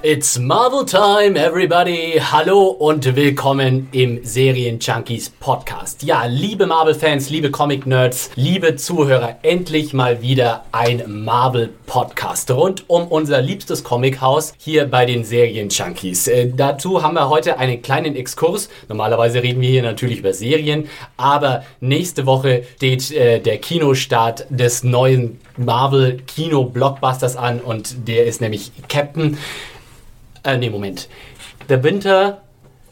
It's Marvel Time, everybody! Hallo und willkommen im Serien Junkies Podcast. Ja, liebe Marvel-Fans, liebe Comic-Nerds, liebe Zuhörer, endlich mal wieder ein Marvel-Podcast rund um unser liebstes Comichaus hier bei den Serien Junkies. Äh, dazu haben wir heute einen kleinen Exkurs. Normalerweise reden wir hier natürlich über Serien, aber nächste Woche steht äh, der Kinostart des neuen Marvel-Kino-Blockbusters an und der ist nämlich Captain. Äh, nee, Moment. The Winter.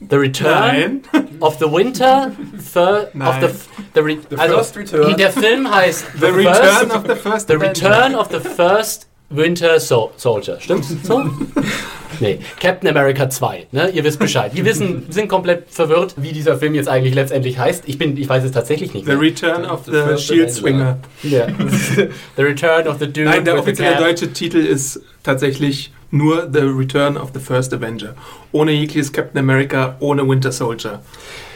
The Return Nein. of the Winter. Fir, of the, Nein. the, re, also, first return. Der Film heißt The Return of the First The Avenger. Return of the First Winter so Soldier. Stimmt's so? Nee, Captain America 2. Ne? Ihr wisst Bescheid. Wir wissen, sind komplett verwirrt, wie dieser Film jetzt eigentlich letztendlich heißt. Ich bin, ich weiß es tatsächlich nicht. The mehr. Return of The the, First Shield. Swinger. Ja. the Return of the Dude Nein, der the offizielle deutsche Titel ist tatsächlich nur The Return of the First Avenger. Ohne jegliches Captain America, ohne Winter Soldier.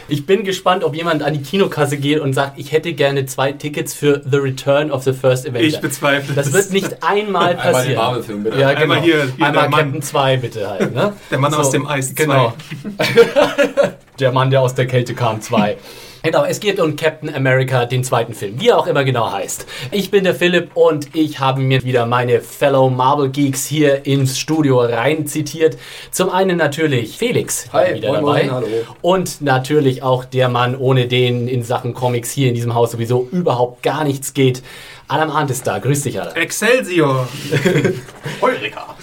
Ich bin gespannt, ob jemand an die Kinokasse geht und sagt, ich hätte gerne zwei Tickets für The Return of the First Avenger. Ich bezweifle das es. wird nicht einmal Einmal den passieren. Marvel-Film, bitte. Ja, genau. Einmal hier, hier Einmal der Mann. Captain 2 bitte halt. Ne? Der Mann aus dem Eis 2. Genau. der Mann, der aus der Kälte kam 2. Genau, es geht um Captain America, den zweiten Film, wie er auch immer genau heißt. Ich bin der Philipp und ich habe mir wieder meine Fellow Marvel Geeks hier ins Studio rein zitiert. Zum einen natürlich Felix Hi, wieder moin, dabei moin, hallo. und natürlich auch der Mann, ohne den in Sachen Comics hier in diesem Haus sowieso überhaupt gar nichts geht. Adam Arndt ist da. Grüß dich, Adam. Excelsior! Heureka!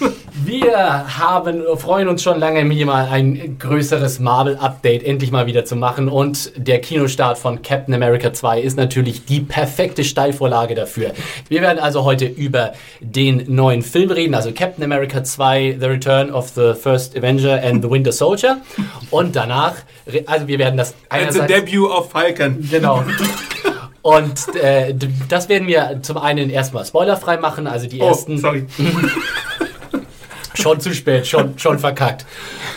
Wir haben, freuen uns schon lange, mir mal ein größeres Marvel-Update endlich mal wieder zu machen. Und der Kinostart von Captain America 2 ist natürlich die perfekte Steilvorlage dafür. Wir werden also heute über den neuen Film reden, also Captain America 2, The Return of the First Avenger and the Winter Soldier. Und danach, also wir werden das It's a einerseits... debut of Falcon. Genau. Und äh, das werden wir zum einen erstmal spoilerfrei machen, also die Oh, ersten sorry. Schon zu spät, schon, schon verkackt.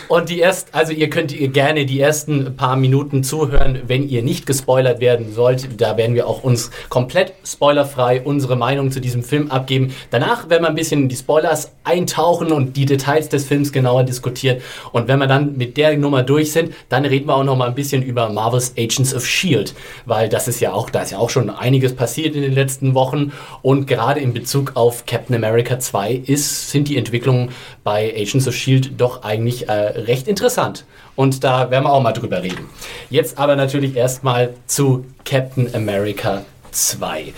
Und die erst, also ihr könnt ihr gerne die ersten paar Minuten zuhören, wenn ihr nicht gespoilert werden sollt. Da werden wir auch uns komplett spoilerfrei unsere Meinung zu diesem Film abgeben. Danach werden wir ein bisschen in die Spoilers eintauchen und die Details des Films genauer diskutieren. Und wenn wir dann mit der Nummer durch sind, dann reden wir auch noch mal ein bisschen über Marvel's Agents of Shield, weil das ist ja auch, da ist ja auch schon einiges passiert in den letzten Wochen und gerade in Bezug auf Captain America 2 ist, sind die Entwicklungen bei Agents of Shield doch eigentlich äh, recht interessant. Und da werden wir auch mal drüber reden. Jetzt aber natürlich erstmal zu Captain America 2.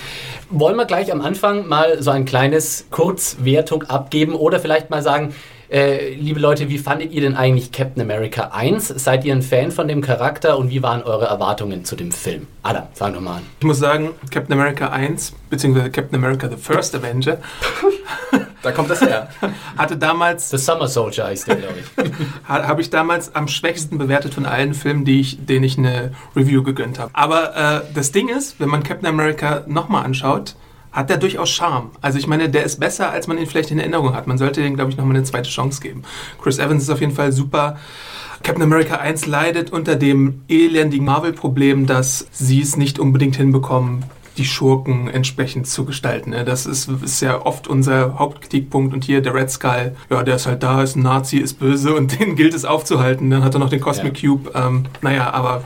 Wollen wir gleich am Anfang mal so ein kleines Kurzwertung abgeben oder vielleicht mal sagen, äh, liebe Leute, wie fandet ihr denn eigentlich Captain America 1? Seid ihr ein Fan von dem Charakter und wie waren eure Erwartungen zu dem Film? Adam, fang doch mal an. Ich muss sagen, Captain America 1, beziehungsweise Captain America The First Avenger, Da kommt das her. hatte damals The Summer Soldier heißt der, glaube ich. ha- habe ich damals am schwächsten bewertet von allen Filmen, die ich, denen ich eine Review gegönnt habe. Aber äh, das Ding ist, wenn man Captain America nochmal anschaut, hat der durchaus Charme. Also ich meine, der ist besser, als man ihn vielleicht in Erinnerung hat. Man sollte dem, glaube ich, nochmal eine zweite Chance geben. Chris Evans ist auf jeden Fall super. Captain America 1 leidet unter dem elendigen Marvel-Problem, dass sie es nicht unbedingt hinbekommen, die Schurken entsprechend zu gestalten. ne? Das ist, ist ja oft unser Hauptkritikpunkt. Und hier der Red Skull, ja, der ist halt da, ist ein Nazi, ist böse und den gilt es aufzuhalten. Dann hat er noch den Cosmic Cube. Ähm, naja, aber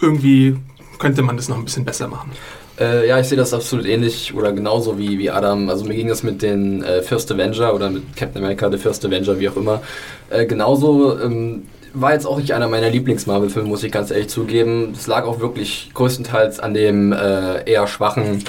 irgendwie könnte man das noch ein bisschen besser machen. Äh, ja, ich sehe das absolut ähnlich oder genauso wie, wie Adam. Also mir ging das mit den äh, First Avenger oder mit Captain America, The First Avenger, wie auch immer. Äh, genauso ähm, war jetzt auch nicht einer meiner Lieblings-Marvel-Filme, muss ich ganz ehrlich zugeben. Es lag auch wirklich größtenteils an dem äh, eher schwachen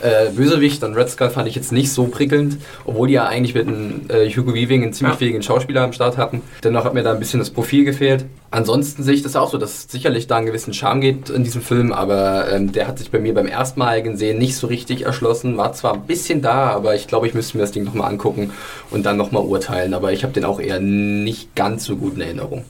Äh, Bösewicht und Red Skull fand ich jetzt nicht so prickelnd, obwohl die ja eigentlich mit einem äh, Hugo Weaving einen ziemlich Ja. fähigen Schauspieler am Start hatten. Dennoch hat mir da ein bisschen das Profil gefehlt. Ansonsten sehe ich das auch so, dass es sicherlich da einen gewissen Charme geht in diesem Film, aber ähm, der hat sich bei mir beim erstmaligen Sehen nicht so richtig erschlossen. War zwar ein bisschen da, aber ich glaube, ich müsste mir das Ding nochmal angucken und dann nochmal urteilen. Aber ich habe den auch eher nicht ganz so gut in Erinnerung.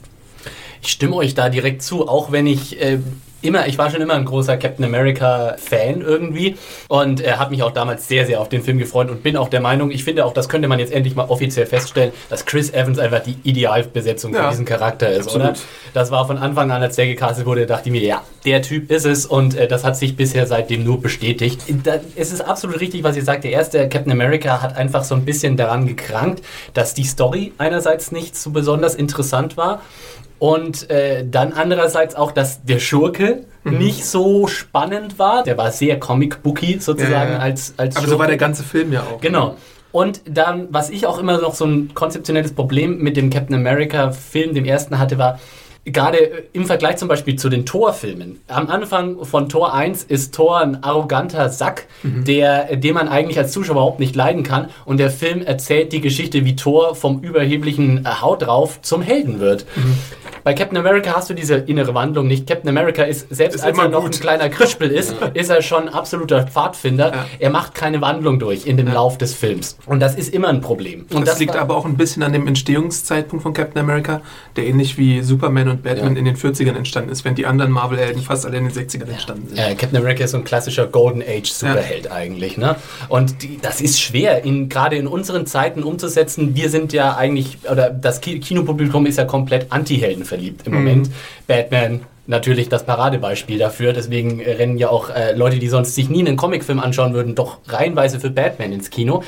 Ich stimme euch da direkt zu, auch wenn ich äh, immer, ich war schon immer ein großer Captain America Fan irgendwie und äh, habe mich auch damals sehr, sehr auf den Film gefreut und bin auch der Meinung, ich finde auch, das könnte man jetzt endlich mal offiziell feststellen, dass Chris Evans einfach die Idealbesetzung für Ja, diesen Charakter ist, absolut. oder? Das war von Anfang an, als der gecastet wurde, dachte ich mir, ja, der Typ ist es und äh, das hat sich bisher seitdem nur bestätigt. Da, es ist absolut richtig, was ihr sagt. Der erste Captain America hat einfach so ein bisschen daran gekrankt, dass die Story einerseits nicht so besonders interessant war und äh, dann andererseits auch, dass der Schurke Mhm. nicht so spannend war. Der war sehr comic-booky sozusagen Ja, ja, als, als Aber so war der ganze Film ja auch. Genau. Und dann, was ich auch immer noch so ein konzeptionelles Problem mit dem Captain America Film, dem ersten hatte, war, gerade im Vergleich zum Beispiel zu den Thor-Filmen. Am Anfang von Thor 1 ist Thor ein arroganter Sack, der, den man eigentlich als Zuschauer überhaupt nicht leiden kann. Und der Film erzählt die Geschichte, wie Thor vom überheblichen äh, Haut drauf zum Helden wird. Bei Captain America hast du diese innere Wandlung nicht. Captain America ist, selbst Ist als er noch gut. ein kleiner Krispel ist, ist er schon ein absoluter Pfadfinder. Ja. Er macht keine Wandlung durch in dem Lauf des Films. Und das ist immer ein Problem. Und das, liegt war- aber auch ein bisschen an dem Entstehungszeitpunkt von Captain America, der ähnlich wie Superman und Batman Ja. in den 40ern entstanden ist, während die anderen Marvel-Helden fast alle in den 60ern entstanden sind. Äh, Captain America ist so ein klassischer Golden Age Superheld eigentlich, ne? Und die, das ist schwer, in, gerade in unseren Zeiten umzusetzen. Wir sind ja eigentlich, oder das Ki- Kinopublikum ist ja komplett Anti-Helden verliebt im Moment. Batman natürlich das Paradebeispiel dafür. Deswegen äh, rennen ja auch äh, Leute, die sonst sich nie einen Comicfilm anschauen würden, doch reihenweise für Batman ins Kino.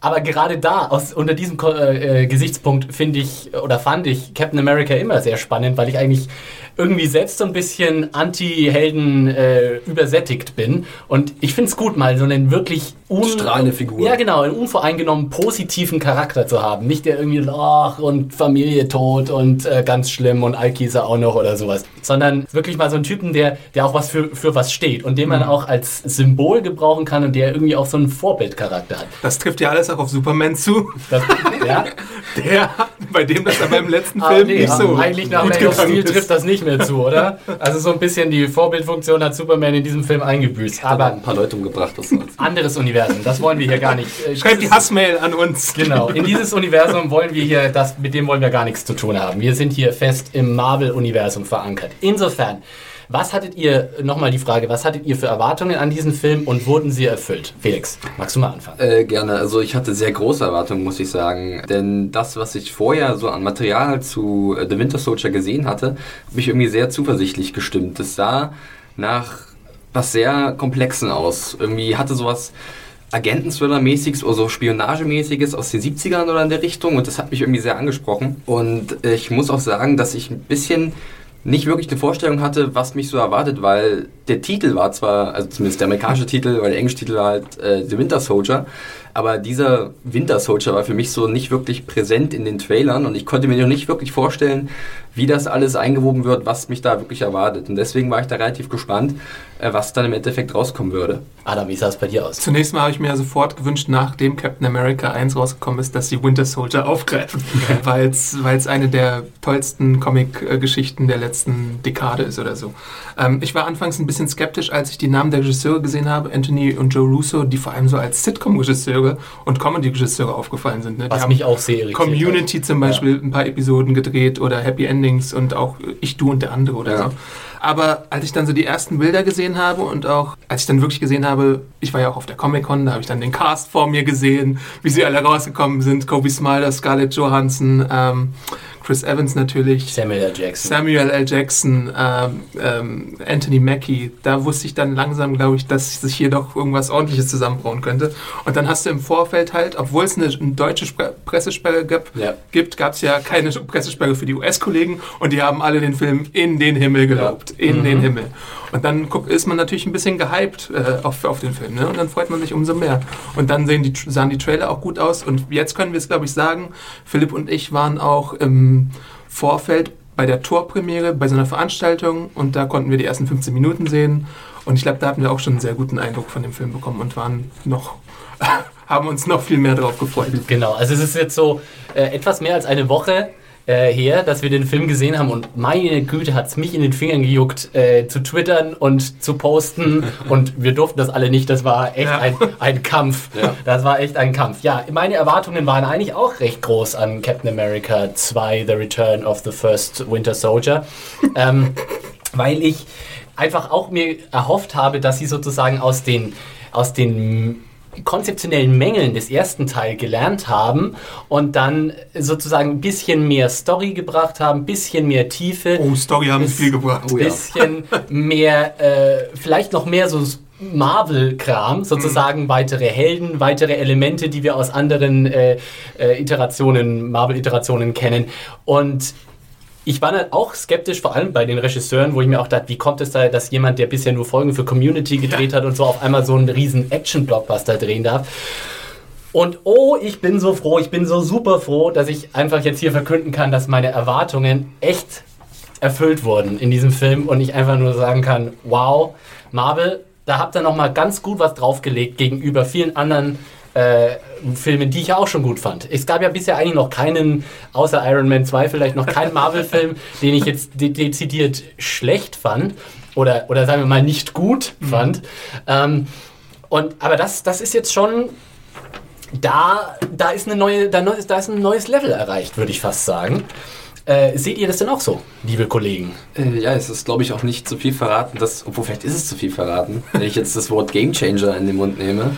Aber gerade da, aus, unter diesem äh, äh, Gesichtspunkt finde ich oder fand ich Captain America immer sehr spannend, weil ich eigentlich irgendwie selbst so ein bisschen Anti-Helden äh, übersättigt bin. Und ich finde es gut, mal so einen wirklich un Strahlende Figur. Ja, genau, einen unvoreingenommen positiven Charakter zu haben. Nicht der irgendwie, ach, und Familie tot und äh, ganz schlimm und Alkisa auch noch oder sowas. Sondern wirklich mal so einen Typen, der, der auch was für, für was steht und den man auch als Symbol gebrauchen kann und der irgendwie auch so einen Vorbildcharakter hat. Das trifft ja alles auch auf Superman zu, Das, ja, der, bei dem das aber im letzten Ah, Film nee, nicht so eigentlich nach gut Man of Steel ist. trifft das nicht mehr zu, oder? Also so ein bisschen die Vorbildfunktion hat Superman in diesem Film eingebüßt. Aber Aber ein paar Leute umgebracht. Das anderes Universum, das wollen wir hier gar nicht. Äh, Schreibt die Hassmail an uns. Genau, in dieses Universum wollen wir hier, das, mit dem wollen wir gar nichts zu tun haben. Wir sind hier fest im Marvel-Universum verankert. Insofern, was hattet ihr, nochmal die Frage, was hattet ihr für Erwartungen an diesen Film und wurden sie erfüllt? Felix, magst du mal anfangen? Äh, gerne. Also ich hatte sehr große Erwartungen, muss ich sagen. Denn das, was ich vorher so an Material zu äh, The Winter Soldier gesehen hatte, hat mich irgendwie sehr zuversichtlich gestimmt. Es sah nach was sehr Komplexen aus. Irgendwie hatte sowas Agenten-Thriller-mäßiges oder so Spionagemäßiges aus den 70ern oder in der Richtung und das hat mich irgendwie sehr angesprochen. Und äh, ich muss auch sagen, dass ich ein bisschen nicht wirklich eine Vorstellung hatte, was mich so erwartet, weil der Titel war zwar, also zumindest der amerikanische Titel, weil der englische Titel war halt äh, The Winter Soldier, aber dieser Winter Soldier war für mich so nicht wirklich präsent in den Trailern und ich konnte mir noch nicht wirklich vorstellen, wie das alles eingewoben wird, was mich da wirklich erwartet. Und deswegen war ich da relativ gespannt, äh, was dann im Endeffekt rauskommen würde. Adam, wie sah es bei dir aus? Zunächst mal habe ich mir sofort gewünscht, nachdem Captain America 1 rausgekommen ist, dass sie Winter Soldier aufgreifen, weil es eine der tollsten Comic-Geschichten der letzten Dekade ist oder so. Ähm, ich war anfangs ein bisschen skeptisch, als ich die Namen der Regisseure gesehen habe, Anthony und Joe Russo, die vor allem so als Sitcom-Regisseure und Comedy-Regisseure aufgefallen sind. Ne? Die Was haben mich auch sehr irritiert Community hat. zum Beispiel ein paar Episoden gedreht oder Happy Endings und auch Ich, Du und der andere oder Ja. so. Aber als ich dann so die ersten Bilder gesehen habe und auch als ich dann wirklich gesehen habe, ich war ja auch auf der Comic-Con, da habe ich dann den Cast vor mir gesehen, wie sie alle rausgekommen sind. Kobe Smiler, Scarlett Johansson, ähm, Chris Evans natürlich. Samuel L. Jackson. Samuel L. Jackson, ähm, ähm, Anthony Mackie, da wusste ich dann langsam, glaube ich, dass sich hier doch irgendwas ordentliches zusammenbrauen könnte. Und dann hast du im Vorfeld halt, obwohl es eine, eine deutsche Spre Pressesperre gab, Ja. gibt, gab es ja keine Pressesperre für die US-Kollegen und die haben alle den Film in den Himmel gelobt. In den Himmel. Und dann ist man natürlich ein bisschen gehypt äh, auf, auf den Film. Ne? Und dann freut man sich umso mehr. Und dann sehen die, sahen die Trailer auch gut aus. Und jetzt können wir es, glaube ich, sagen, Philipp und ich waren auch im Vorfeld bei der Torpremiere, bei so einer Veranstaltung und da konnten wir die ersten 15 Minuten sehen Und ich glaube, da hatten wir auch schon einen sehr guten Eindruck von dem Film bekommen und waren noch, haben uns noch viel mehr darauf gefreut. Genau, also es ist jetzt so äh, etwas mehr als eine Woche äh, her, dass wir den Film gesehen haben und meine Güte hat es mich in den Fingern gejuckt, äh, zu twittern und zu posten und wir durften das alle nicht, das war echt Ja. ein, ein Kampf. Ja. Das war echt ein Kampf. Ja, meine Erwartungen waren eigentlich auch recht groß an Captain America 2, The Return of the First Winter Soldier, ähm, weil ich einfach auch mir erhofft habe, dass sie sozusagen aus den, aus den konzeptionellen Mängeln des ersten Teil gelernt haben und dann sozusagen ein bisschen mehr Story gebracht haben, ein bisschen mehr Tiefe, Oh, Story haben Ist- viel gebracht. Oh ja. bisschen mehr, äh, vielleicht noch mehr so Marvel-Kram, sozusagen weitere Helden, weitere Elemente, die wir aus anderen äh, äh, Iterationen, Marvel-Iterationen kennen. Und ich war dann auch skeptisch, vor allem bei den Regisseuren, wo ich mir auch dachte, wie kommt es da, dass jemand, der bisher nur Folgen für Community gedreht hat und so auf einmal so einen riesen Action-Blockbuster drehen darf. Und oh, ich bin so froh, ich bin so super froh, dass ich einfach jetzt hier verkünden kann, dass meine Erwartungen echt erfüllt wurden in diesem Film und ich einfach nur sagen kann, wow, Marvel, da habt ihr noch mal ganz gut was draufgelegt gegenüber vielen anderen äh, Filmen, die ich ja auch schon gut fand. Es gab ja bisher eigentlich noch keinen, außer Iron Man 2 vielleicht noch keinen Marvel-Film, den ich jetzt de dezidiert schlecht fand oder, oder sagen wir mal nicht gut fand. Ähm, und, aber das, das ist jetzt schon da, da ist eine neue, da, da ist ein neues Level erreicht, würde ich fast sagen. Äh, seht ihr das denn auch so, liebe Kollegen? Äh, ja, es ist, glaube ich, auch nicht zu viel verraten, dass, obwohl vielleicht ist es zu viel verraten, wenn ich jetzt das Wort Gamechanger in den Mund nehme.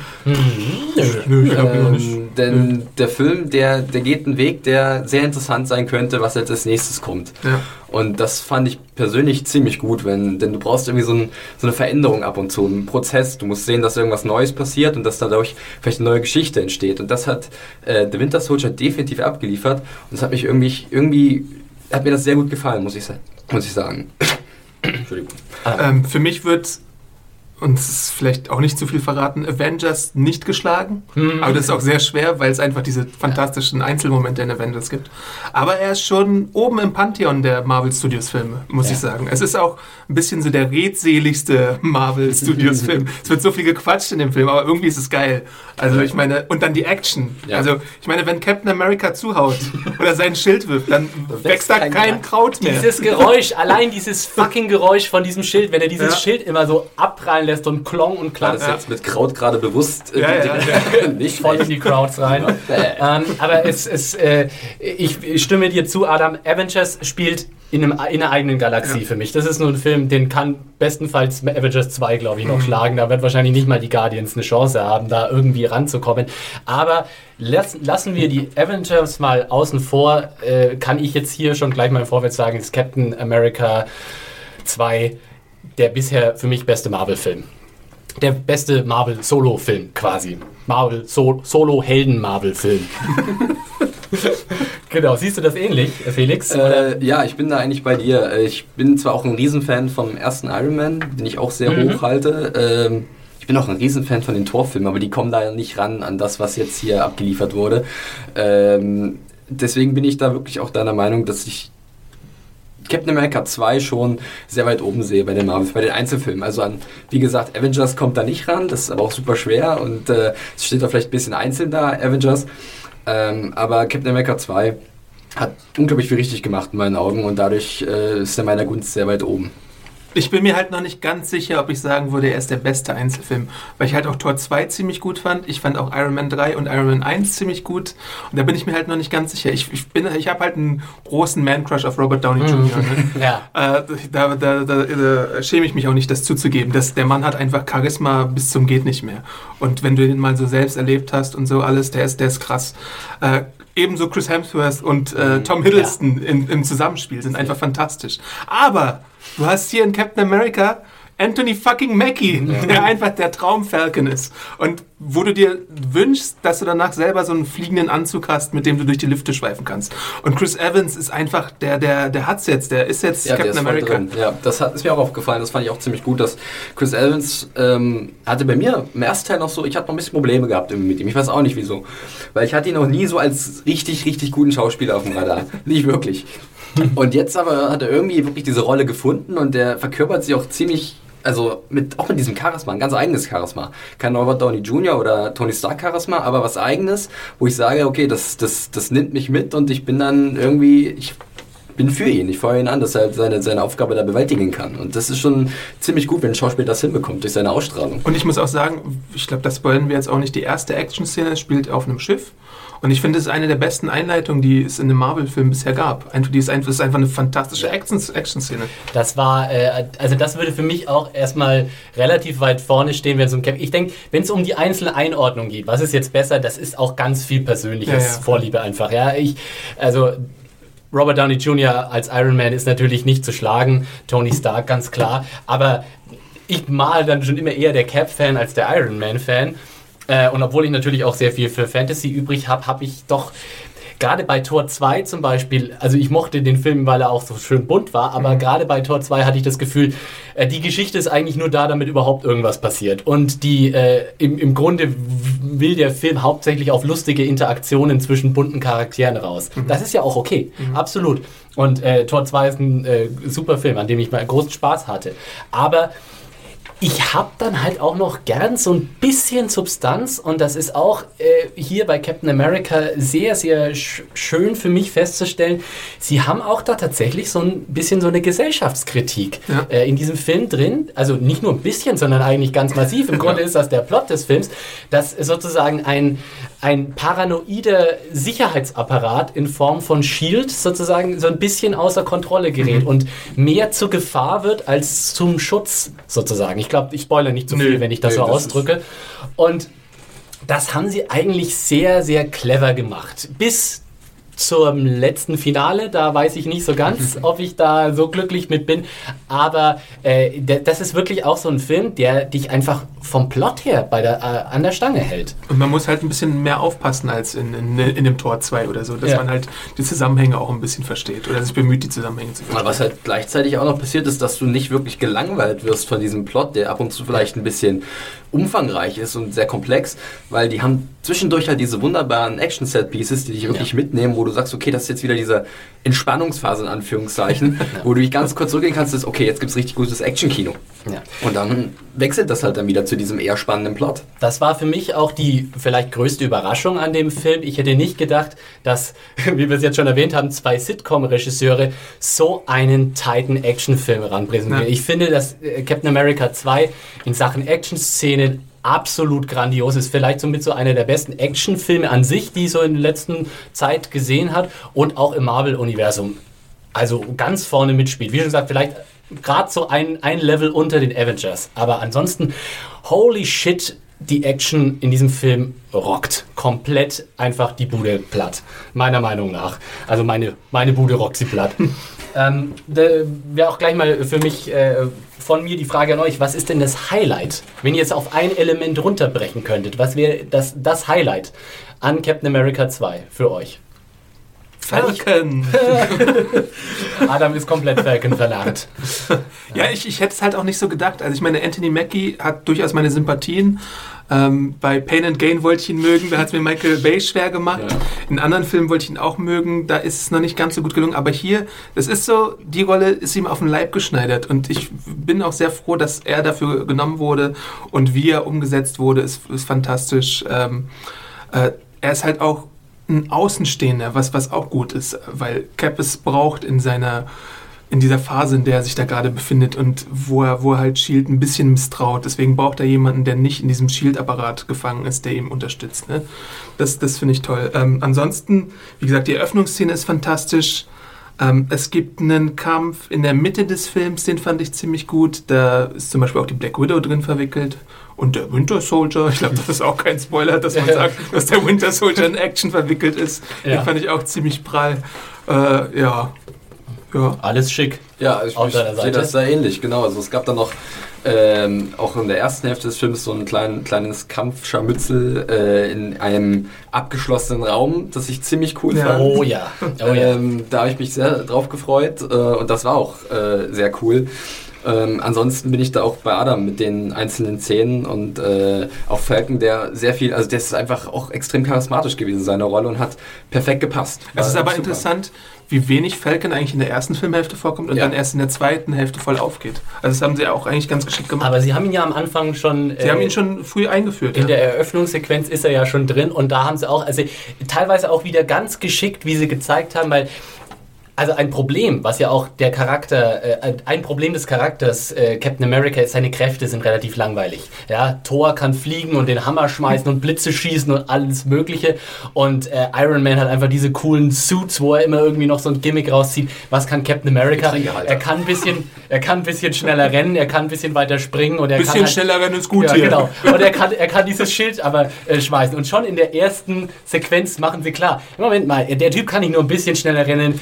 Nö, ich glaube auch nicht. Ähm, denn der Film, der, der geht einen Weg, der sehr interessant sein könnte, was jetzt als nächstes kommt. Ja. Und das fand ich persönlich ziemlich gut, wenn, denn du brauchst irgendwie so, ein, so eine Veränderung ab und zu, einen Prozess. Du musst sehen, dass irgendwas Neues passiert und dass dadurch vielleicht eine neue Geschichte entsteht. Und das hat äh, The Winter Soldier definitiv abgeliefert. Und das hat mich irgendwie, irgendwie, hat mir das sehr gut gefallen, muss ich, muss ich sagen. Entschuldigung. Ähm, für mich wird, und es ist vielleicht auch nicht zu viel verraten, Avengers nicht geschlagen. Aber das ist auch sehr schwer, weil es einfach diese fantastischen Einzelmomente in Avengers gibt. Aber er ist schon oben im Pantheon der Marvel Studios Filme, muss Ja. ich sagen. Es ist auch ein bisschen so der redseligste Marvel Studios Film. Es wird so viel gequatscht in dem Film, aber irgendwie ist es geil. Also ich meine, und dann die Action. Ja. Also ich meine, wenn Captain America zuhaut oder sein Schild wirft, dann wächst da kein kein. Kraut mehr. Dieses Geräusch, allein dieses fucking Geräusch von diesem Schild, wenn er dieses Ja. Schild immer so abprallen lässt und klong und klang das jetzt mit Kraut gerade bewusst? äh, Ja, ja, nicht voll in die Crowds rein. ähm, aber es, es, äh, ich stimme dir zu, Adam. Avengers spielt in, einem, in einer eigenen Galaxie Ja. für mich. Das ist nur ein Film, den kann bestenfalls Avengers 2, glaube ich, noch Mhm. schlagen. Da wird wahrscheinlich nicht mal die Guardians eine Chance haben, da irgendwie ranzukommen. Aber lass, lassen wir die Avengers mal außen vor. Äh, kann ich jetzt hier schon gleich mal im Vorwärts sagen, ist Captain America 2 der bisher für mich beste Marvel-Film. Der beste Marvel-Solo-Film quasi. Marvel so Solo-Helden-Marvel-Film. genau, siehst du das ähnlich, Felix? Äh, ja, ich bin da eigentlich bei dir. Ich bin zwar auch ein Riesenfan vom ersten Iron Man, den ich auch sehr Mhm. hoch halte. Ähm, ich bin auch ein Riesenfan von den Torfilmen, aber die kommen da nicht ran an das, was jetzt hier abgeliefert wurde. Ähm, deswegen bin ich da wirklich auch deiner Meinung, dass ich Captain America 2 schon sehr weit oben sehe bei den Marvels, bei den Einzelfilmen. Also an, wie gesagt, Avengers kommt da nicht ran, das ist aber auch super schwer und äh, es steht da vielleicht ein bisschen einzeln da, Avengers. Ähm, aber Captain America 2 hat unglaublich viel richtig gemacht in meinen Augen und dadurch äh, ist er meiner Gunst sehr weit oben. Ich bin mir halt noch nicht ganz sicher, ob ich sagen würde, er ist der beste Einzelfilm. Weil ich halt auch Tor 2 ziemlich gut fand. Ich fand auch Iron Man 3 und Iron Man 1 ziemlich gut. Und da bin ich mir halt noch nicht ganz sicher. Ich, ich, bin- ich habe halt einen großen Man-Crush auf Robert Downey Jr. Ne? ja. Äh, da, da, da, da schäme ich mich auch nicht, das zuzugeben. Das, der Mann hat einfach Charisma bis zum geht nicht mehr. Und wenn du den mal so selbst erlebt hast und so alles, der ist, der ist krass. Äh, ebenso Chris Hemsworth und äh, Tom Hiddleston in, im Zusammenspiel sind einfach fantastisch. Aber du hast hier in Captain America Anthony fucking Mackie, der einfach der Traumfalcon ist. Und wo du dir wünschst, dass du danach selber so einen fliegenden Anzug hast, mit dem du durch die Lüfte schweifen kannst. Und Chris Evans ist einfach, der, der, der hat's jetzt, der ist jetzt Ja, Captain ist America. Ja, das hat, ist mir auch aufgefallen. Das fand ich auch ziemlich gut, dass Chris Evans ähm, hatte bei mir im ersten Teil noch so, ich hatte noch ein bisschen Probleme gehabt mit ihm. Ich weiß auch nicht wieso. Weil ich hatte ihn noch nie so als richtig, richtig guten Schauspieler auf dem Radar. nicht wirklich. Und jetzt aber hat er irgendwie wirklich diese Rolle gefunden und der verkörpert sie auch ziemlich also mit, auch mit diesem Charisma, ein ganz eigenes Charisma. Kein Robert Downey Jr. oder Tony Stark Charisma, aber was eigenes, wo ich sage, okay, das, das, das nimmt mich mit und ich bin dann irgendwie, ich bin für ihn. Ich feuere ihn an, dass er halt seine, seine Aufgabe da bewältigen kann. Und das ist schon ziemlich gut, wenn ein Schauspieler das hinbekommt durch seine Ausstrahlung. Und ich muss auch sagen, ich glaube, das wollen wir jetzt auch nicht. Die erste Action-Szene spielt auf einem Schiff. Und ich finde, es ist eine der besten Einleitungen, die es in einem Marvel-Film bisher gab. Die ist einfach, ist einfach eine fantastische Action-Szene. Das war, äh, also das würde für mich auch erstmal relativ weit vorne stehen, wenn es um Cap. Ich denke, wenn es um die einzelne Einordnung geht, was ist jetzt besser, das ist auch ganz viel persönliches Ja, ja. Vorliebe einfach. Ja, ich, also Robert Downey Jr. als Iron Man ist natürlich nicht zu schlagen, Tony Stark ganz klar, aber ich mal dann schon immer eher der Cap-Fan als der Iron Man-Fan. Äh, und obwohl ich natürlich auch sehr viel für Fantasy übrig habe, habe ich doch gerade bei Tor 2 zum Beispiel, also ich mochte den Film, weil er auch so schön bunt war, aber gerade bei Tor 2 hatte ich das Gefühl, äh, die Geschichte ist eigentlich nur da, damit überhaupt irgendwas passiert. Und die äh, im, im Grunde will der Film hauptsächlich auf lustige Interaktionen zwischen bunten Charakteren raus. Das ist ja auch okay, absolut. Und äh, Tor 2 ist ein äh, super Film, an dem ich mal großen Spaß hatte. Aber ich habe dann halt auch noch gern so ein bisschen Substanz und das ist auch äh, hier bei Captain America sehr, sehr sch schön für mich festzustellen. Sie haben auch da tatsächlich so ein bisschen so eine Gesellschaftskritik Ja. äh, in diesem Film drin. Also nicht nur ein bisschen, sondern eigentlich ganz massiv. Im Grunde ist das der Plot des Films, dass sozusagen ein, ein paranoider Sicherheitsapparat in Form von Shield sozusagen so ein bisschen außer Kontrolle gerät und mehr zur Gefahr wird als zum Schutz sozusagen. Ich glaube, ich spoilere nicht zu Nö, viel, wenn ich das nö, so das ausdrücke. Und das haben sie eigentlich sehr, sehr clever gemacht. Bis zum letzten Finale, da weiß ich nicht so ganz, ob ich da so glücklich mit bin. Aber äh, das ist wirklich auch so ein Film, der dich einfach vom Plot her bei der, äh, an der Stange hält. Und man muss halt ein bisschen mehr aufpassen als in, in, in dem Tor 2 oder so, dass Ja. man halt die Zusammenhänge auch ein bisschen versteht oder sich bemüht, die Zusammenhänge zu Aber verstehen. was halt gleichzeitig auch noch passiert ist, dass du nicht wirklich gelangweilt wirst von diesem Plot, der ab und zu vielleicht ein bisschen umfangreich ist und sehr komplex, weil die haben zwischendurch halt diese wunderbaren Action-Set-Pieces, die dich wirklich Ja. mitnehmen, wo du sagst, okay, das ist jetzt wieder diese Entspannungsphase in Anführungszeichen, wo du dich ganz kurz zurückgehen kannst, ist, okay, jetzt gibt's richtig gutes Action-Kino. Ja. Und dann wechselt das halt dann wieder zu diesem eher spannenden Plot. Das war für mich auch die vielleicht größte Überraschung an dem Film. Ich hätte nicht gedacht, dass, wie wir es jetzt schon erwähnt haben, zwei Sitcom-Regisseure so einen tighten Actionfilm ranpräsentieren. Ja. Ich finde, dass äh, Captain America 2 in Sachen Action-Szenen absolut grandios ist. Vielleicht somit so einer der besten Actionfilme an sich, die so in der letzten Zeit gesehen hat und auch im Marvel-Universum. Also ganz vorne mitspielt. Wie schon gesagt, vielleicht gerade so ein, ein Level unter den Avengers. Aber ansonsten, holy shit, die Action in diesem Film rockt. Komplett einfach die Bude platt. Meiner Meinung nach. Also meine, meine Bude rockt sie platt. ähm, Wäre auch gleich mal für mich äh, von mir die Frage an euch, was ist denn das Highlight? Wenn ihr jetzt auf ein Element runterbrechen könntet, was wäre das, das Highlight an Captain America 2 für euch? Falcon! Adam ist komplett Falcon verlangt. Ja, ich, ich hätte es halt auch nicht so gedacht. Also ich meine, Anthony Mackie hat durchaus meine Sympathien. Ähm, bei Pain and Gain wollte ich ihn mögen, da hat es mir Michael Bay schwer gemacht. Ja. In anderen Filmen wollte ich ihn auch mögen, da ist es noch nicht ganz so gut gelungen. Aber hier, das ist so, die Rolle ist ihm auf den Leib geschneidert. Und ich bin auch sehr froh, dass er dafür genommen wurde und wie er umgesetzt wurde, ist, ist fantastisch. Ähm, äh, er ist halt auch ein Außenstehender, was, was auch gut ist, weil Cap es braucht in seiner in dieser Phase, in der er sich da gerade befindet und wo er, wo er halt Shield ein bisschen misstraut. Deswegen braucht er jemanden, der nicht in diesem Shield-Apparat gefangen ist, der ihm unterstützt. Ne? Das, das finde ich toll. Ähm, ansonsten, wie gesagt, die Eröffnungsszene ist fantastisch. Ähm, es gibt einen Kampf in der Mitte des Films, den fand ich ziemlich gut. Da ist zum Beispiel auch die Black Widow drin verwickelt. Und der Winter Soldier, ich glaube, das ist auch kein Spoiler, dass man sagt, dass der Winter Soldier in Action verwickelt ist. Ja. Den fand ich auch ziemlich prall. Äh, ja. Ja. Alles schick. Ja, ich, Auf ich deiner sehe Seite? das sehr ähnlich, genau. Also es gab dann noch ähm, auch in der ersten Hälfte des Films so ein klein, kleines Kampfscharmützel äh, in einem abgeschlossenen Raum, das ich ziemlich cool Ja. fand. Oh ja. Oh ja. Ähm, da habe ich mich sehr drauf gefreut äh, und das war auch äh, sehr cool. Ähm, ansonsten bin ich da auch bei Adam mit den einzelnen Szenen und äh, auch Falcon, der sehr viel, also der ist einfach auch extrem charismatisch gewesen, seine Rolle und hat perfekt gepasst. Es ist aber super. interessant, wie wenig Falcon eigentlich in der ersten Filmhälfte vorkommt und Ja. dann erst in der zweiten Hälfte voll aufgeht. Also das haben sie auch eigentlich ganz geschickt gemacht. Aber sie haben ihn ja am Anfang schon. sie haben ihn schon früh eingeführt. In ja. der Eröffnungssequenz ist er ja schon drin und da haben sie auch, also teilweise auch wieder ganz geschickt, wie sie gezeigt haben, weil also ein Problem, was ja auch der Charakter, äh, ein Problem des Charakters äh, Captain America ist, seine Kräfte sind relativ langweilig. Ja, Thor kann fliegen und den Hammer schmeißen und Blitze schießen und alles Mögliche. Und äh, Iron Man hat einfach diese coolen Suits, wo er immer irgendwie noch so ein Gimmick rauszieht. Was kann Captain America? Er kann ein bisschen, er kann ein bisschen schneller rennen, er kann ein bisschen weiter springen und er Bisschen kann halt, schneller rennen ist gut ja, hier. genau. Und er kann, er kann dieses Schild aber äh, schmeißen. Und schon in der ersten Sequenz machen sie klar, Moment mal, der Typ kann nicht nur ein bisschen schneller rennen,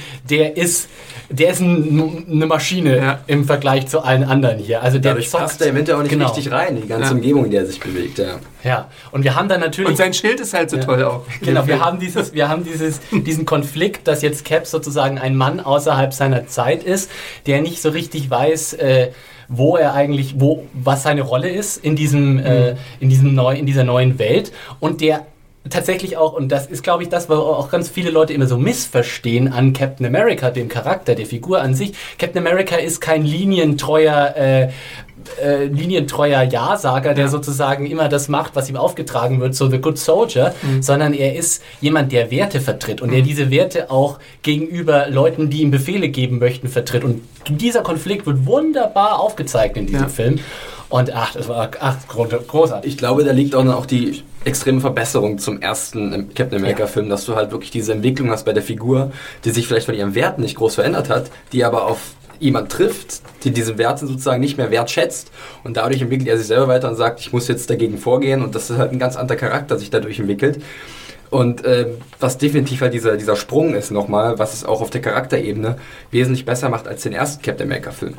der ist, der ist ein, eine Maschine Ja. im Vergleich zu allen anderen hier. Also der Dadurch zockt- passt er im Winter auch nicht Genau. richtig rein, die ganze Ja. Umgebung, in der er sich bewegt. Ja. Ja, und wir haben dann natürlich... Und sein Schild ist halt so toll auch. Genau, wir haben, dieses, wir haben dieses, diesen Konflikt, dass jetzt Cap sozusagen ein Mann außerhalb seiner Zeit ist, der nicht so richtig weiß, äh, wo er eigentlich, wo, was seine Rolle ist in diesem, äh, in diesem neu, in dieser neuen Welt und der tatsächlich auch, und das ist, glaube ich, das, was auch ganz viele Leute immer so missverstehen an Captain America, dem Charakter, der Figur an sich. Captain America ist kein linientreuer, äh, äh, linientreuer Ja-Sager, der sozusagen immer das macht, was ihm aufgetragen wird, so the good soldier, sondern er ist jemand, der Werte vertritt und der diese Werte auch gegenüber Leuten, die ihm Befehle geben möchten, vertritt. Und dieser Konflikt wird wunderbar aufgezeigt in diesem Ja. Film. Und ach, das war ach, gro- großartig. Ich glaube, da liegt auch noch die extreme Verbesserung zum ersten Captain America-Film, dass du halt wirklich diese Entwicklung hast bei der Figur, die sich vielleicht von ihrem Wert nicht groß verändert hat, die aber auf jemand trifft, die diesen Wert sozusagen nicht mehr wertschätzt und dadurch entwickelt er sich selber weiter und sagt, ich muss jetzt dagegen vorgehen und das ist halt ein ganz anderer Charakter sich dadurch entwickelt. Und ähm, was definitiv halt dieser, dieser Sprung ist nochmal, was es auch auf der Charakterebene wesentlich besser macht als den ersten Captain America-Film.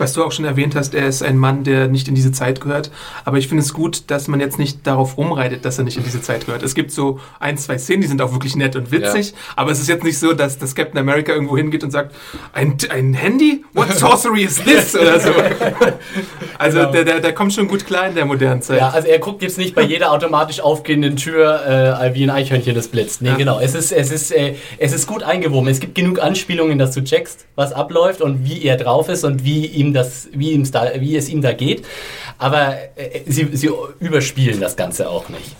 Was du auch schon erwähnt hast, er ist ein Mann, der nicht in diese Zeit gehört. Aber ich finde es gut, dass man jetzt nicht darauf rumreitet, dass er nicht in diese Zeit gehört. Es gibt so ein, zwei Szenen, die sind auch wirklich nett und witzig. Aber es ist jetzt nicht so, dass das Captain America irgendwo hingeht und sagt, ein, ein Handy? What sorcery is this? Oder so. Also Genau. der, der, der kommt schon gut klar in der modernen Zeit. Ja, also er guckt jetzt nicht bei jeder automatisch aufgehenden Tür äh, wie ein Eichhörnchen, das blitzt. Nee, Ja. genau. Es ist, es, ist, äh, es ist gut eingewoben. Es gibt genug Anspielungen, dass du checkst, was abläuft und wie er drauf ist und wie ihm das, wie, ihm's da, wie es ihm da geht. Aber äh, sie, sie überspielen das Ganze auch nicht.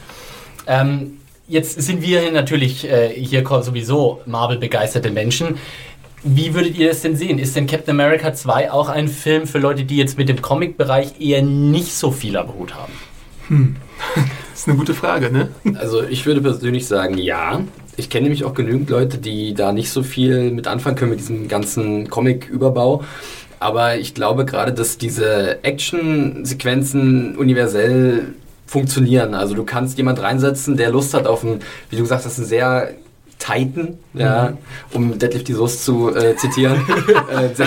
Ähm, jetzt sind wir hier natürlich äh, hier sowieso Marvel-begeisterte Menschen. Wie würdet ihr das denn sehen? Ist denn Captain America 2 auch ein Film für Leute, die jetzt mit dem Comic-Bereich eher nicht so viel am Hut haben? Das ist eine gute Frage, ne? Also ich würde persönlich sagen, ja. Ich kenne nämlich auch genügend Leute, die da nicht so viel mit anfangen können mit diesem ganzen Comic-Überbau. Aber ich glaube gerade, dass diese Action-Sequenzen universell funktionieren. Also du kannst jemand reinsetzen, der Lust hat auf einen, wie du gesagt hast, einen sehr Titan, ja, um Deadlift die Soße zu äh, zitieren. äh, sehr,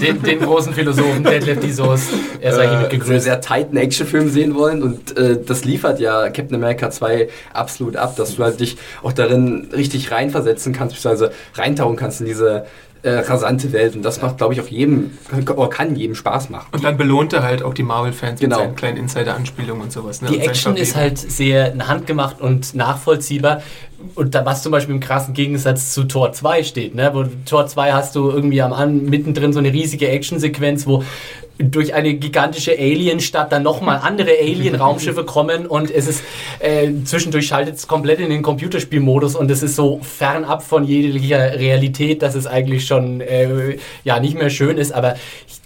Den, den großen Philosophen Detlef die Soße, er sei hiermit äh, einen gegrüßt. sehr tighten Actionfilm sehen wollen und äh, das liefert ja Captain America 2 absolut ab, dass du halt dich auch darin richtig reinversetzen kannst, beziehungsweise reintauchen kannst in diese äh, rasante Welt und das macht, glaube ich, auch jedem, oder kann jedem Spaß machen. Und dann belohnt er halt auch die Marvel-Fans Genau. mit seinen kleinen Insider-Anspielungen und sowas. Ne? Die und Action ist halt sehr handgemacht und nachvollziehbar. Und da, was zum Beispiel im krassen Gegensatz zu Tor 2 steht, ne? Wo Tor 2 hast du irgendwie am An mittendrin so eine riesige Actionsequenz, wo durch eine gigantische Alienstadt dann nochmal andere Alien-Raumschiffe kommen und es ist äh, zwischendurch schaltet es komplett in den Computerspielmodus und es ist so fernab von jeglicher Realität, dass es eigentlich schon äh, ja nicht mehr schön ist, aber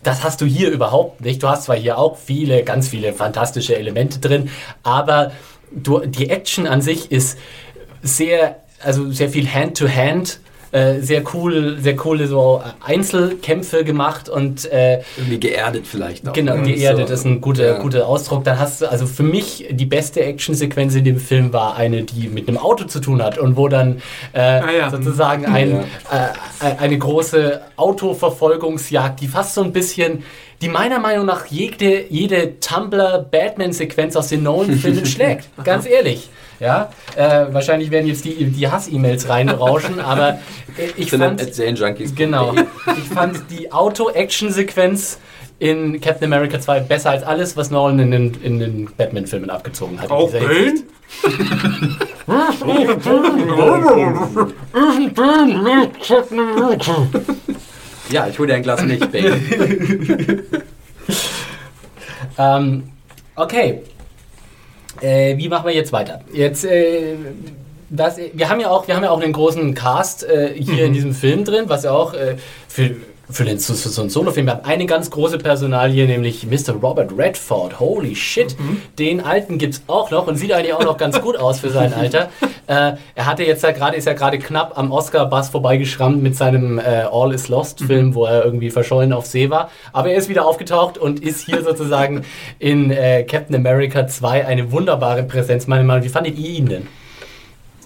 das hast du hier überhaupt nicht. Du hast zwar hier auch viele, ganz viele fantastische Elemente drin, aber du, die Action an sich ist sehr, also sehr viel Hand-to-Hand. Äh, sehr cool, sehr coole so Einzelkämpfe gemacht und äh, Irgendwie geerdet vielleicht auch. Genau, ne? geerdet So, ist ein guter, ja. guter Ausdruck. Dann hast du, also für mich, die beste Actionsequenz in dem Film war eine, die mit einem Auto zu tun hat und wo dann äh, Ah, ja. sozusagen ein, äh, eine große Autoverfolgungsjagd, die fast so ein bisschen, die meiner Meinung nach jede, jede Tumblr-Batman-Sequenz aus den Nolan-Filmen schlägt. Ganz ehrlich. Ja, äh, wahrscheinlich werden jetzt die, die Hass-E-Mails reinrauschen, aber äh, ich Sind fand... Genau. Ich fand die Auto-Action-Sequenz in Captain America 2 besser als alles, was Nolan in den, in den Batman-Filmen abgezogen hat. in Auch dieser Bane? Ja, ich hole dir ein Glas Milch, Baby. Ähm, okay. Äh, wie machen wir jetzt weiter? Jetzt, äh, das, wir haben ja auch, wir haben ja auch einen großen Cast äh, hier in diesem Film drin, was ja auch äh, für für, den, für so einen Solo-Film. Wir haben eine ganz große Personalie, nämlich Mr. Robert Redford. Holy shit. Den alten gibt's auch noch und sieht eigentlich auch noch ganz gut aus für sein Alter. Äh, er hatte jetzt ja gerade, ist ja gerade knapp am Oscar-Bass vorbeigeschrammt mit seinem äh, All is Lost-Film, wo er irgendwie verschollen auf See war. Aber er ist wieder aufgetaucht und ist hier sozusagen in äh, Captain America 2 eine wunderbare Präsenz. Meine Meinung, wie fandet ihr ihn denn?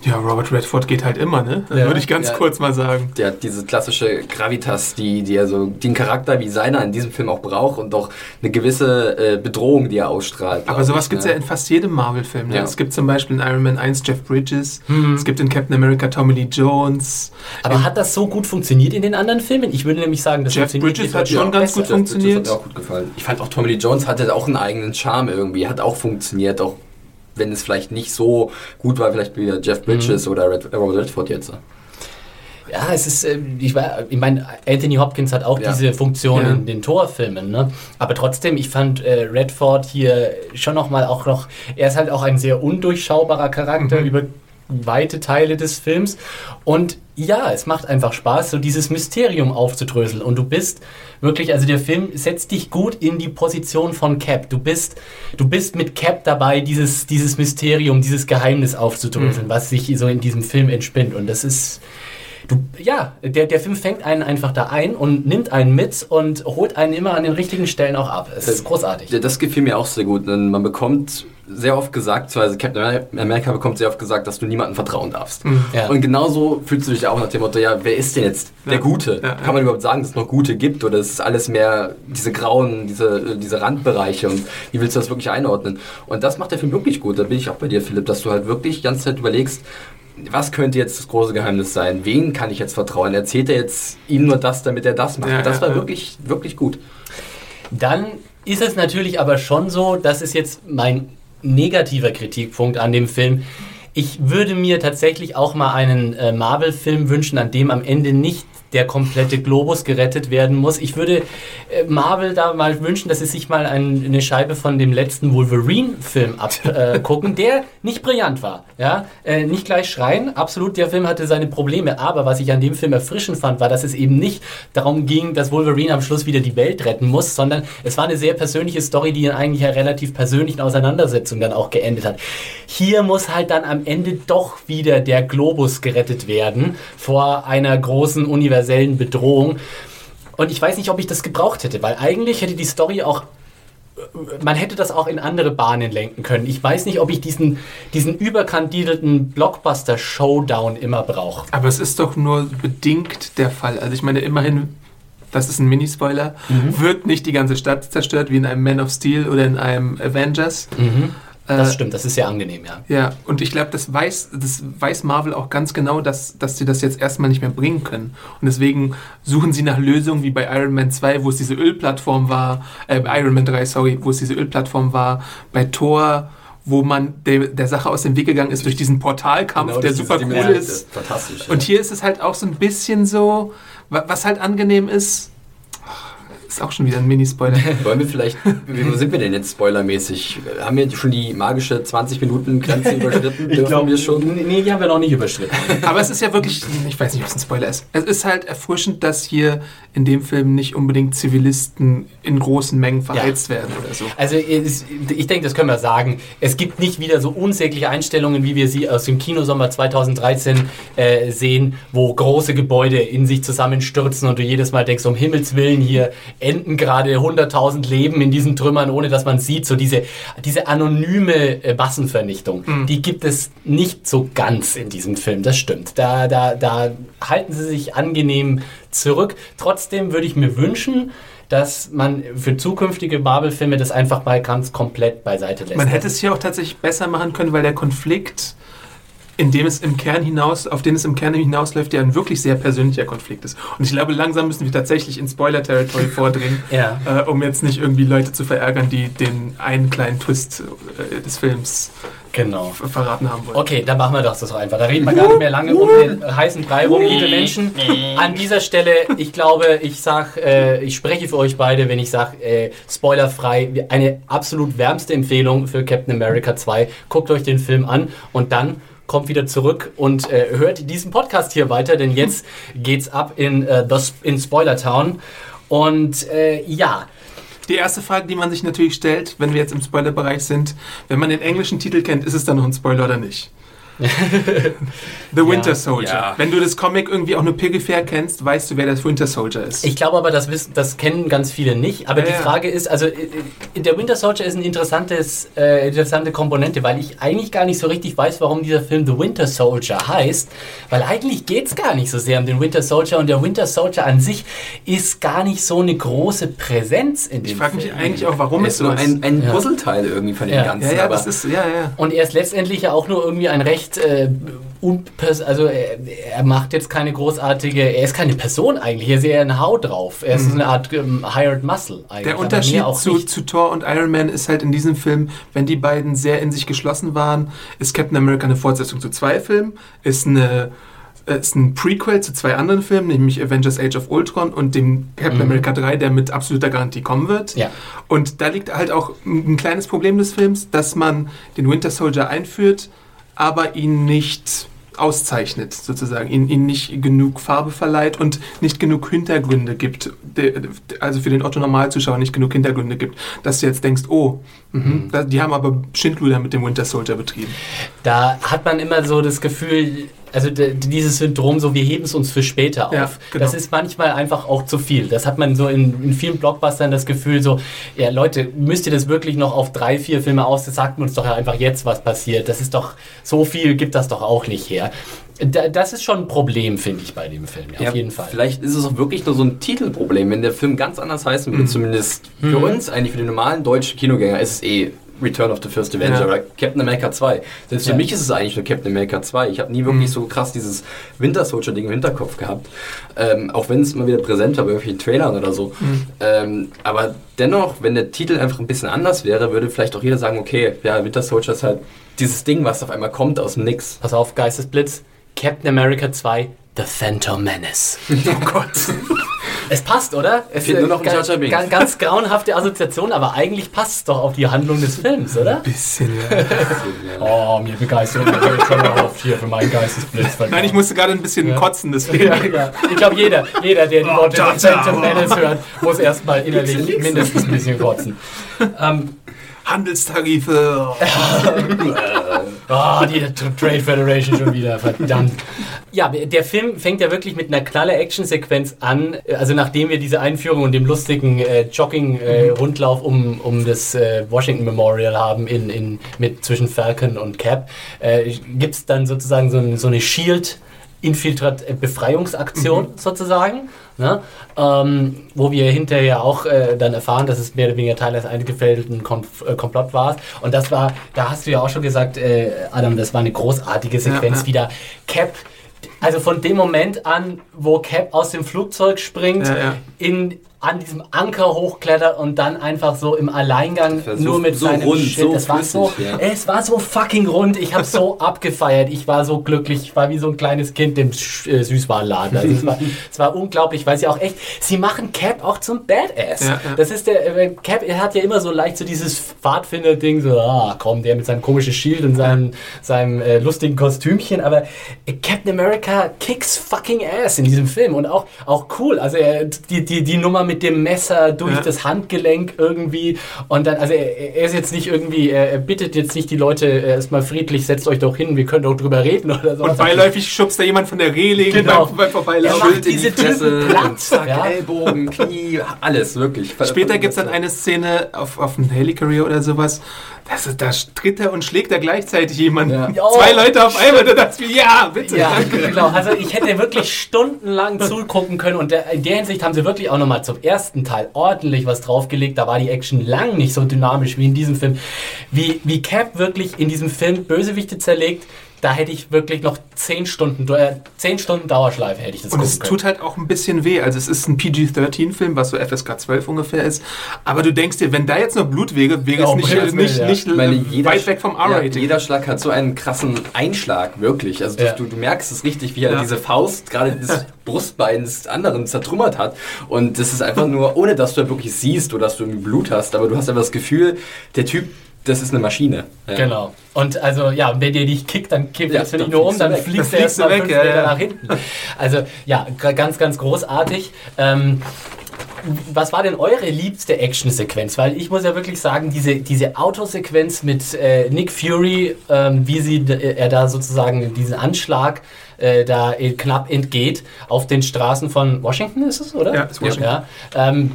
Ja, Robert Redford geht halt immer, ne? Ja. würde ich ganz Ja. kurz mal sagen. Der hat diese klassische Gravitas, die, die er so, den Charakter wie seiner in diesem Film auch braucht und auch eine gewisse äh, Bedrohung, die er ausstrahlt. Aber sowas gibt es ne? ja in fast jedem Marvel-Film. Ne? Ja. Es gibt zum Beispiel in Iron Man 1 Jeff Bridges, Mhm. es gibt in Captain America Tommy Lee Jones. Aber hat das so gut funktioniert in den anderen Filmen? Ich würde nämlich sagen, das Jeff Bridges hat schon ganz besser. gut funktioniert. Das hat mir auch gut gefallen. Ich fand auch Tommy Lee Jones hatte auch einen eigenen Charme irgendwie, hat auch funktioniert, auch wenn es vielleicht nicht so gut war, vielleicht wie der Jeff Bridges Mhm. oder Red, Robert Redford jetzt. Ja, es ist, äh, ich, war- ich meine, Anthony Hopkins hat auch Ja. diese Funktion Ja. in den Torfilmen, ne? Aber trotzdem, ich fand äh, Redford hier schon nochmal auch noch, er ist halt auch ein sehr undurchschaubarer Charakter über weite Teile des Films. Und ja, es macht einfach Spaß, so dieses Mysterium aufzudröseln. Und du bist wirklich, also der Film setzt dich gut in die Position von Cap. Du bist, du bist mit Cap dabei, dieses, dieses Mysterium, dieses Geheimnis aufzudröseln, was sich so in diesem Film entspinnt. Und das ist, Du, ja, der, der Film fängt einen einfach da ein und nimmt einen mit und holt einen immer an den richtigen Stellen auch ab. Es ist großartig. Ja, Das gefiel mir auch sehr gut. Denn man bekommt sehr oft gesagt, also Captain America bekommt sehr oft gesagt, dass du niemandem vertrauen darfst. Ja. Und genauso fühlst du dich auch nach dem Motto, ja, wer ist denn jetzt der Ja. Gute? Ja, Kann man überhaupt sagen, dass es noch Gute gibt? Oder ist es alles mehr diese grauen, diese, diese Randbereiche? Und wie willst du das wirklich einordnen? Und das macht der Film wirklich gut. Da bin ich auch bei dir, Philipp, dass du halt wirklich die ganze Zeit überlegst, was könnte jetzt das große Geheimnis sein? Wen kann ich jetzt vertrauen? Erzählt er jetzt ihm nur das, damit er das macht? Ja, das war ja. wirklich, wirklich gut. Dann ist es natürlich aber schon so, das ist jetzt mein negativer Kritikpunkt an dem Film. Ich würde mir tatsächlich auch mal einen äh, Marvel-Film wünschen, an dem am Ende nicht der komplette Globus gerettet werden muss. Ich würde äh, Marvel da mal wünschen, dass sie sich mal ein, eine Scheibe von dem letzten Wolverine-Film abgucken, der nicht brillant war. Ja? Äh, nicht gleich schreien, absolut, der Film hatte seine Probleme, aber was ich an dem Film erfrischend fand, war, dass es eben nicht darum ging, dass Wolverine am Schluss wieder die Welt retten muss, sondern es war eine sehr persönliche Story, die in eigentlich einer relativ persönlichen Auseinandersetzung dann auch geendet hat. Hier muss halt dann am Ende doch wieder der Globus gerettet werden vor einer großen universellen Bedrohung. Und ich weiß nicht, ob ich das gebraucht hätte, weil eigentlich hätte die Story auch man hätte das auch in andere Bahnen lenken können. Ich weiß nicht, ob ich diesen, diesen überkandidelten Blockbuster-Showdown immer brauche. Aber es ist doch nur bedingt der Fall. Also ich meine, immerhin, das ist ein Mini-Spoiler, Mhm. wird nicht die ganze Stadt zerstört wie in einem Man of Steel oder in einem Avengers. Das Äh, stimmt, das ist sehr angenehm, ja. Ja, und ich glaube, das weiß, das weiß Marvel auch ganz genau, dass, dass sie das jetzt erstmal nicht mehr bringen können. Und deswegen suchen sie nach Lösungen wie bei Iron Man 2, wo es diese Ölplattform war, äh, bei Iron Man 3, sorry, wo es diese Ölplattform war, bei Thor, wo man der, der Sache aus dem Weg gegangen ist durch diesen Portalkampf, Genau, der super cool ist. das Fantastisch. ja. Und hier ist es halt auch so ein bisschen so, wa- was halt angenehm ist, ist auch schon wieder ein Mini-Spoiler. Wollen wir vielleicht, wo sind wir denn jetzt spoilermäßig? Haben wir schon die magische 20-Minuten-Grenze überschritten? Dürfen wir schon? Nee, die haben wir noch nicht überschritten. Aber es ist ja wirklich, ich weiß nicht, ob es ein Spoiler ist. Es ist halt erfrischend, dass hier in dem Film nicht unbedingt Zivilisten in großen Mengen verheizt werden oder so. Also ich denke, das können wir sagen. Es gibt nicht wieder so unsägliche Einstellungen, wie wir sie aus dem Kinosommer 2013 äh, sehen, wo große Gebäude in sich zusammenstürzen und du jedes Mal denkst, um Himmels Willen, hier enden gerade 100.000 Leben in diesen Trümmern, ohne dass man sieht. So diese, diese anonyme äh, Massenvernichtung, die gibt es nicht so ganz in diesem Film. Das stimmt. Da, da, da halten sie sich angenehm zurück. Trotzdem würde ich mir wünschen, dass man für zukünftige Marvel-Filme das einfach mal ganz komplett beiseite lässt. Man hätte es hier auch tatsächlich besser machen können, weil der Konflikt in dem es im Kern hinaus, auf den es im Kern hinausläuft, ja ein wirklich sehr persönlicher Konflikt ist. Und ich glaube, langsam müssen wir tatsächlich in Spoiler-Territory vordringen, Ja. äh, um jetzt nicht irgendwie Leute zu verärgern, die den einen kleinen Twist äh, des Films Genau. ver- verraten haben wollen. Okay, dann machen wir doch das doch einfach. Da reden wir gar nicht mehr lange um den heißen Brei rum, liebe Menschen. An dieser Stelle, ich glaube, ich sag, äh, ich spreche für euch beide, wenn ich sage, äh, spoilerfrei, eine absolut wärmste Empfehlung für Captain America 2. Guckt euch den Film an und dann kommt wieder zurück und äh, hört diesen Podcast hier weiter, denn jetzt geht's ab in, äh, the, Sp- in Spoiler Town. Und äh, ja, Die erste Frage, die man sich natürlich stellt, wenn wir jetzt im Spoilerbereich sind, wenn man den englischen Titel kennt, ist es dann noch ein Spoiler oder nicht? The Winter Ja. Soldier. Ja. Wenn du das Comic irgendwie auch nur peripher kennst, weißt du, wer das Winter Soldier ist. Ich glaube aber, das, wissen, das kennen ganz viele nicht. Aber Ja, die ja. Frage ist, also äh, äh, der Winter Soldier ist eine interessantes, äh, interessante Komponente, weil ich eigentlich gar nicht so richtig weiß, warum dieser Film The Winter Soldier heißt. Weil eigentlich geht es gar nicht so sehr um den Winter Soldier und der Winter Soldier an sich ist gar nicht so eine große Präsenz in dem ich frage mich Film. eigentlich auch, warum es ist so ein, ein Ja. Puzzleteil irgendwie von dem Ja. Ganzen. ja, ja, aber das ist, ja, ja. Und er ist letztendlich ja auch nur irgendwie ein recht äh, unpers also er, er macht jetzt keine großartige, er ist keine Person eigentlich, er ist eher eine Haut drauf. Er ist eine Art ähm, hired muscle eigentlich. Mhm. Der aber Unterschied zu, zu Thor und Iron Man ist halt in diesem Film, wenn die beiden sehr in sich geschlossen waren, ist Captain America eine Fortsetzung zu zwei Filmen, ist eine äh, ist ein Prequel zu zwei anderen Filmen, nämlich Avengers Age of Ultron und dem Captain America 3, der mit absoluter Garantie kommen wird. Ja. Und da liegt halt auch ein ein kleines Problem des Films, dass man den Winter Soldier einführt, aber ihn nicht auszeichnet, sozusagen, ihn, ihn nicht genug Farbe verleiht und nicht genug Hintergründe gibt, also für den Otto-Normalzuschauer nicht genug Hintergründe gibt, dass du jetzt denkst, oh, mhm, da, die haben aber Schindluder mit dem Winter Soldier betrieben. Da hat man immer so das Gefühl, also dieses Syndrom, so wir heben es uns für später auf. Ja, genau. Das ist manchmal einfach auch zu viel. Das hat man so in, in vielen Blockbustern das Gefühl, so, ja Leute, müsst ihr das wirklich noch auf drei, vier Filme aus? Das sagt uns doch einfach jetzt, was passiert. Das ist doch, so viel gibt das doch auch nicht her. Da, das ist schon ein Problem, finde ich, bei dem Film, ja, Ja, auf jeden Fall. Vielleicht ist es auch wirklich nur so ein Titelproblem. Wenn der Film ganz anders heißen Mhm. würde, zumindest für uns, eigentlich für den normalen deutschen Kinogänger, ist es eh Return of the First Avenger Ja. oder Captain America 2. Selbst für Ja. mich ist es eigentlich nur Captain America 2. Ich habe nie wirklich so krass dieses Winter Soldier Ding im Hinterkopf gehabt. Ähm, auch wenn es immer wieder präsent war bei irgendwelchen Trailern oder so. Ähm, aber dennoch, wenn der Titel einfach ein bisschen anders wäre, würde vielleicht auch jeder sagen, okay, ja, Winter Soldier ist halt dieses Ding, was auf einmal kommt aus dem Nix. Pass auf, Geistesblitz. Captain America 2, The Phantom Menace. Oh Gott. Es passt, oder? Es Fehlt nur noch ein ganz, Jar Binks. ganz, ganz grauenhafte Assoziation, aber eigentlich passt es doch auf die Handlung des Films, oder? Bisschen, ja. Oh, mir begeistert mich schon mal auf hier für meinen Geistesblitz. Nein, ich musste gerade ein bisschen Ja. kotzen, deswegen. Ja, ja. Ich glaube, jeder, jeder, der die Oh, Worte. Phantom Menace hört, muss erstmal innerlich mindestens ein bisschen kotzen. Ähm, Handelstarife. Ah, die Trade Federation schon wieder, verdammt. Ja, der Film fängt ja wirklich mit einer knaller Actionsequenz an. Also nachdem wir diese Einführung und dem lustigen äh, Jogging-Rundlauf um, um das äh, Washington Memorial haben in, in, mit, zwischen Falcon und Cap, äh, gibt es dann sozusagen so, ein, so eine Shield- Infiltrat äh, Befreiungsaktion sozusagen, ne? ähm, wo wir hinterher auch äh, dann erfahren, dass es mehr oder weniger Teil eines eingefädelten Konf äh, Komplott war. Und das war, da hast du ja auch schon gesagt, äh, Adam, das war eine großartige Sequenz ja. wieder. Cap, also von dem Moment an, wo Cap aus dem Flugzeug springt, Ja, ja. in an diesem Anker hochklettert und dann einfach so im Alleingang so- nur mit so seinem rund, Schild. so das war so, ja. es war so fucking rund. Ich habe so abgefeiert. Ich war so glücklich. Ich war wie so ein kleines Kind im äh, Süßwarenladen. Also es, war, es war unglaublich, weil sie auch echt, sie machen Cap auch zum Badass. Ja, ja. Das ist der, äh, Cap, er hat ja immer so leicht so dieses Pfadfinder-Ding, so, ah, komm, der mit seinem komischen Schild und seinem, seinem äh, lustigen Kostümchen. Aber äh, Captain America kicks fucking ass in diesem Film und auch, auch cool. Also die, die, die Nummer mit dem Messer durch Ja. das Handgelenk irgendwie und dann, also er, er ist jetzt nicht irgendwie, er, er bittet jetzt nicht die Leute äh, erstmal friedlich, setzt euch doch hin, wir können doch drüber reden oder so. Und beiläufig schubst da jemand von der Reling Genau. beim, beim Er Vorbeilaufen. macht Schild in diese die Fresse, zack, ja. Ellbogen, Knie, alles, wirklich. Später gibt es dann eine Szene auf, auf einem Helicarrier oder sowas. Das ist, da tritt er und schlägt er gleichzeitig jemanden. Ja. Zwei Leute auf einmal. Da dachte ich ja, bitte. Ja, genau. Also ich hätte wirklich stundenlang zugucken können und der, in der Hinsicht haben sie wirklich auch nochmal zum ersten Teil ordentlich was draufgelegt. Da war die Action lang nicht so dynamisch wie in diesem Film. Wie, wie Cap wirklich in diesem Film Bösewichte zerlegt, da hätte ich wirklich noch 10 Stunden, äh, 10 Stunden Dauerschleife hätte ich das Und es tut halt auch ein bisschen weh. Also es ist ein PG-13-Film, was so FSK 12 ungefähr ist. Aber du denkst dir, wenn da jetzt noch Blut wäre, wäre es nicht, Gottes nicht, Willen, ja. nicht Ich meine, jeder, weit weg vom ja, R-Rating. jeder Schlag hat so einen krassen Einschlag, wirklich. Also du, Ja. du, du merkst es richtig, wie er Ja. diese Faust gerade das Brustbein des anderen zertrümmert hat. Und das ist einfach nur, ohne dass du wirklich siehst oder dass du irgendwie Blut hast, aber du hast einfach das Gefühl, der Typ, das ist eine Maschine. Ja. Genau. Und also, ja, wenn der dich kickt, dann kippt Ja, er nicht nur um, dann weg. fliegst Dann du erst fliegst du mal weg, fünf Meter ja. nach hinten. Also, ja, ganz, ganz großartig. Ähm, was war denn eure liebste Actionsequenz? Weil ich muss ja wirklich sagen, diese, diese Autosequenz mit äh, Nick Fury, ähm, wie sie, äh, er da sozusagen diesen Anschlag äh, da äh, knapp entgeht auf den Straßen von Washington ist es, oder? Ja, ist Washington. Ja, ähm,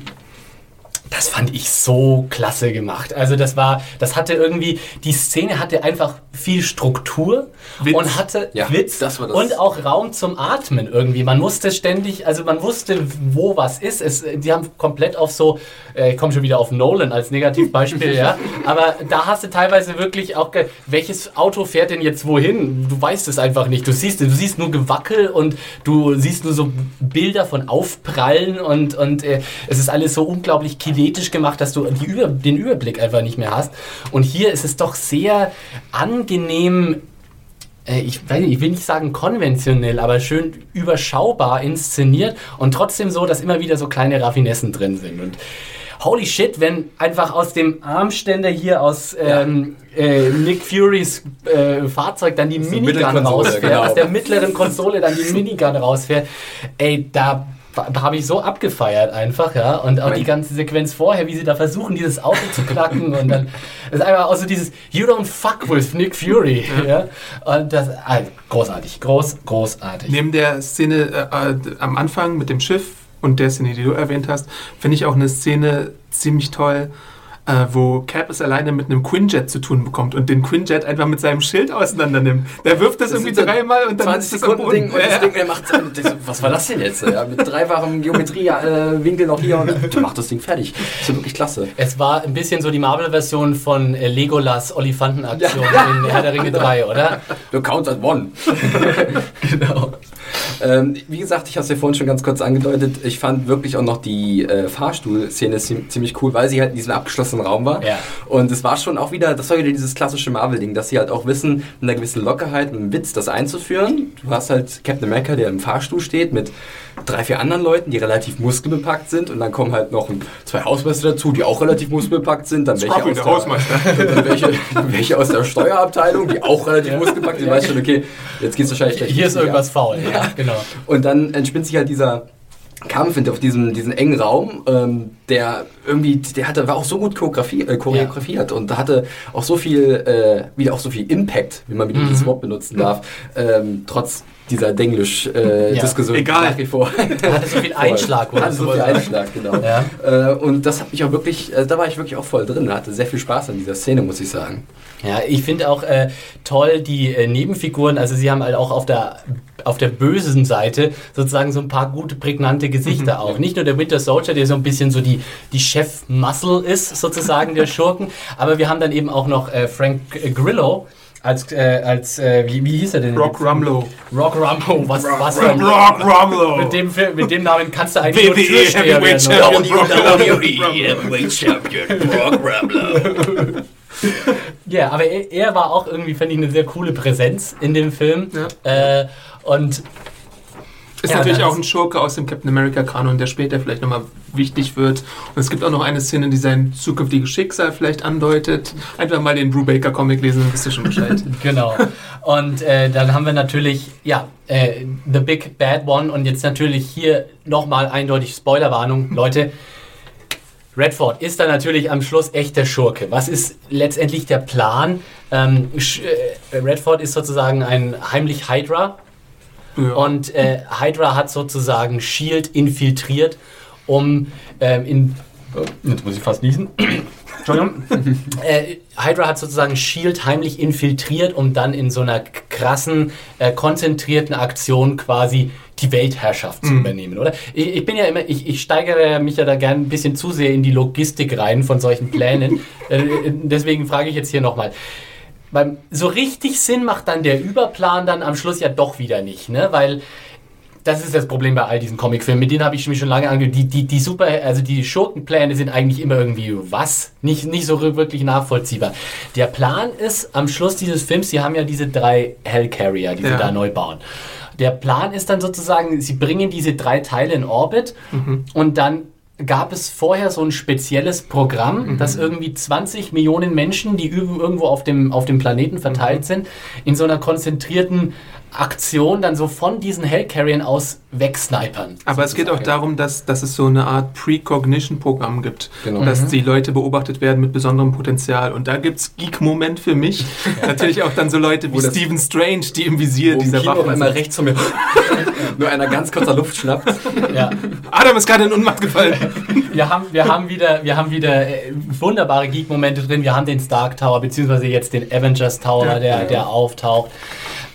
das fand ich so klasse gemacht. Also das war, das hatte irgendwie, die Szene hatte einfach viel Struktur Witz. und hatte Ja, Witz das das. und auch Raum zum Atmen irgendwie. Man musste ständig, also man wusste, wo was ist. Es, die haben komplett auf so, äh, ich komme schon wieder auf Nolan als Negativbeispiel, ja. Aber da hast du teilweise wirklich auch, welches Auto fährt denn jetzt wohin? Du weißt es einfach nicht. Du siehst, du siehst nur Gewackel und du siehst nur so Bilder von Aufprallen und, und äh, es ist alles so unglaublich kinetisch gemacht, dass du die Über den Überblick einfach nicht mehr hast. Und hier ist es doch sehr angenehm äh, ich, weiß nicht, ich will nicht sagen konventionell, aber schön überschaubar inszeniert und trotzdem so, dass immer wieder so kleine Raffinessen drin sind. Und holy shit, wenn einfach aus dem Armständer hier aus ähm, äh, Nick Furys äh, Fahrzeug dann die Minigun rausfährt, genau. aus der mittleren Konsole dann die Minigun rausfährt, ey, da habe ich so abgefeiert einfach, ja. Und auch die ganze Sequenz vorher, wie sie da versuchen, dieses Auto zu knacken und dann ist einfach auch so dieses You don't fuck with Nick Fury, ja. Und das, ah, großartig, groß, großartig. Neben der Szene äh, am Anfang mit dem Schiff und der Szene, die du erwähnt hast, finde ich auch eine Szene ziemlich toll, äh, wo Cap es alleine mit einem Quinjet zu tun bekommt und den Quinjet einfach mit seinem Schild auseinander nimmt. Der wirft das, Das irgendwie dreimal und dann 20 ist es am Sekunden Ding Boden. und das Ding, er macht was war das denn jetzt? Ja, mit dreifachem Geometrie-Winkel noch hier und der macht das Ding fertig. Das ist wirklich klasse. Es war ein bisschen so die Marvel-Version von äh, Legolas Olifantenaktion Ja. in Herr der Ringe 3, oder? The count at one. genau. Ähm, wie gesagt, ich habe es ja vorhin schon ganz kurz angedeutet. Ich fand wirklich auch noch die äh, Fahrstuhl-Szene zie- ziemlich cool, weil sie halt in diesem abgeschlossenen Raum war. Ja. Und es war schon auch wieder, das war wieder dieses klassische Marvel-Ding, dass sie halt auch wissen, mit einer gewissen Lockerheit, mit einem Witz das einzuführen. Du hast halt Captain America, der im Fahrstuhl steht, mit drei, vier anderen Leuten, die relativ muskelbepackt sind. Und dann kommen halt noch zwei Hausmeister dazu, die auch relativ muskelbepackt sind. Dann welche aus der der, Hausmeister. dann welche, welche aus der Steuerabteilung, die auch relativ muskelbepackt sind. Du weißt schon, okay, jetzt geht's wahrscheinlich gleich Hier ist irgendwas ab. faul, ja, genau. Und dann entspinnt sich halt dieser Kampf in- auf diesem, diesen engen Raum, ähm, der irgendwie, der hatte, war auch so gut äh, choreografiert und da hatte auch so viel, äh, wieder auch so viel Impact, wie man wieder Mhm. dieses Wort benutzen darf, ähm, trotz dieser Denglisch-Diskussion Egal. nach wie vor. Hatte so viel Einschlag, Hatte so viel Einschlag, genau. Ja. Äh, und das hat mich auch wirklich, äh, da war ich wirklich auch voll drin, hatte sehr viel Spaß an dieser Szene, muss ich sagen. Ja, ich finde auch äh, toll die äh, Nebenfiguren, also sie haben halt auch auf der auf der bösen Seite sozusagen so ein paar gute prägnante Gesichter auch. Nicht nur der Winter Soldier, der so ein bisschen so die die Chef Muscle ist sozusagen der Schurken, aber wir haben dann eben auch noch äh, Frank Grillo als äh, als äh, wie, wie hieß er denn? Rock Rumlow. Rock Rumble. Was was für ein Rock Rumlow. mit dem Film- mit dem Namen kannst du eigentlich nur WWE Türsteher Heavyweight? Champion. Heavyweight Champion, Brock Rambler. Ja, aber er, er war auch irgendwie, fand ich, eine sehr coole Präsenz in dem Film. Äh, und Ist Ja, natürlich auch ein Schurke aus dem Captain America Kanon, der später vielleicht nochmal wichtig wird. Und es gibt auch noch eine Szene, die sein zukünftiges Schicksal vielleicht andeutet. Einfach mal den Brubaker Comic lesen, dann wisst ihr schon Bescheid. genau. Und äh, dann haben wir natürlich, ja, äh, The Big Bad One und jetzt natürlich hier nochmal eindeutig Spoilerwarnung. Leute, Redford ist dann natürlich am Schluss echt der Schurke. Was ist letztendlich der Plan? Ähm, äh, Redford ist sozusagen ein heimlich Hydra, Ja. Und äh, Hydra hat sozusagen Shield infiltriert, um ähm, in. Oh, jetzt muss ich fast niesen. Entschuldigung. äh, Hydra hat sozusagen Shield heimlich infiltriert, um dann in so einer krassen, äh, konzentrierten Aktion quasi die Weltherrschaft zu übernehmen, oder? Ich, ich bin ja immer, ich, ich steigere mich ja da gerne ein bisschen zu sehr in die Logistik rein von solchen Plänen. äh, deswegen frage ich jetzt hier nochmal beim, so richtig Sinn macht dann der Überplan dann am Schluss ja doch wieder nicht, ne? Weil das ist das Problem bei all diesen Comicfilmen. Mit denen habe ich mich schon lange angehört. Die, die, die super, also die Schurkenpläne sind eigentlich immer irgendwie was? Nicht, nicht so wirklich nachvollziehbar. Der Plan ist am Schluss dieses Films, sie haben ja diese drei Hellcarrier, die ja. sie da neu bauen. Der Plan ist dann sozusagen, sie bringen diese drei Teile in Orbit mhm. und dann gab es vorher so ein spezielles Programm, mhm. dass irgendwie 20 Millionen Menschen, die irgendwo auf dem, auf dem Planeten verteilt sind, in so einer konzentrierten Aktion dann so von diesen Hellcarriern aus wegsnipern. Aber sozusagen. es geht auch darum, dass, dass es so eine Art Precognition-Programm gibt, genau. dass mhm. die Leute beobachtet werden mit besonderem Potenzial. Und da gibt es Geek-Moment für mich. Natürlich auch dann so Leute wie Stephen Strange, die im Visier dieser Waffe auf einmal rechts von mir nur einer ganz kurzer Luft schnappt. Ja. Adam ist gerade in Unmacht gefallen. wir, haben, wir haben wieder, wir haben wieder äh, wunderbare Geek-Momente drin. Wir haben den Stark Tower, beziehungsweise jetzt den Avengers Tower, ja, der, der auftaucht.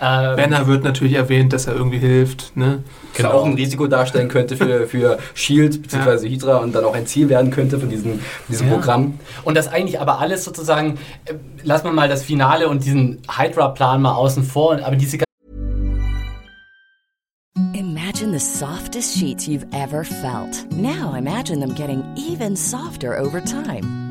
Ähm, Banner wird natürlich erwähnt, dass er irgendwie hilft. Ne? Genau. auch ein Risiko darstellen könnte für, für Shield bzw. Ja. Hydra und dann auch ein Ziel werden könnte von diesem, diesem ja. Programm. Und das eigentlich aber alles sozusagen, äh, lassen wir mal das Finale und diesen Hydra-Plan mal außen vor, aber diese Imagine the softest sheets you've ever felt. Now imagine them getting even softer over time.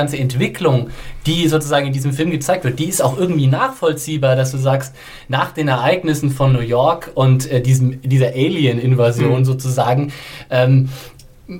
Ganze Entwicklung, die sozusagen in diesem Film gezeigt wird, die ist auch irgendwie nachvollziehbar, dass du sagst, nach den Ereignissen von New York und äh, diesem, dieser Alien-Invasion mhm. sozusagen, ähm,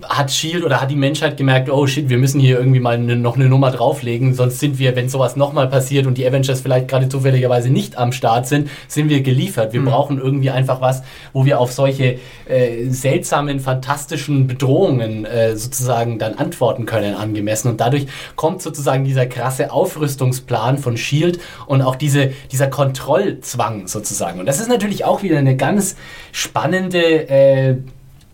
hat Shield oder hat die Menschheit gemerkt, oh shit, wir müssen hier irgendwie mal ne, noch eine Nummer drauflegen, sonst sind wir, wenn sowas nochmal passiert und die Avengers vielleicht gerade zufälligerweise nicht am Start sind, sind wir geliefert. Wir mhm. brauchen irgendwie einfach was, wo wir auf solche äh, seltsamen, fantastischen Bedrohungen äh, sozusagen dann antworten können angemessen. Und dadurch kommt sozusagen dieser krasse Aufrüstungsplan von Shield und auch diese, dieser Kontrollzwang sozusagen. Und das ist natürlich auch wieder eine ganz spannende äh,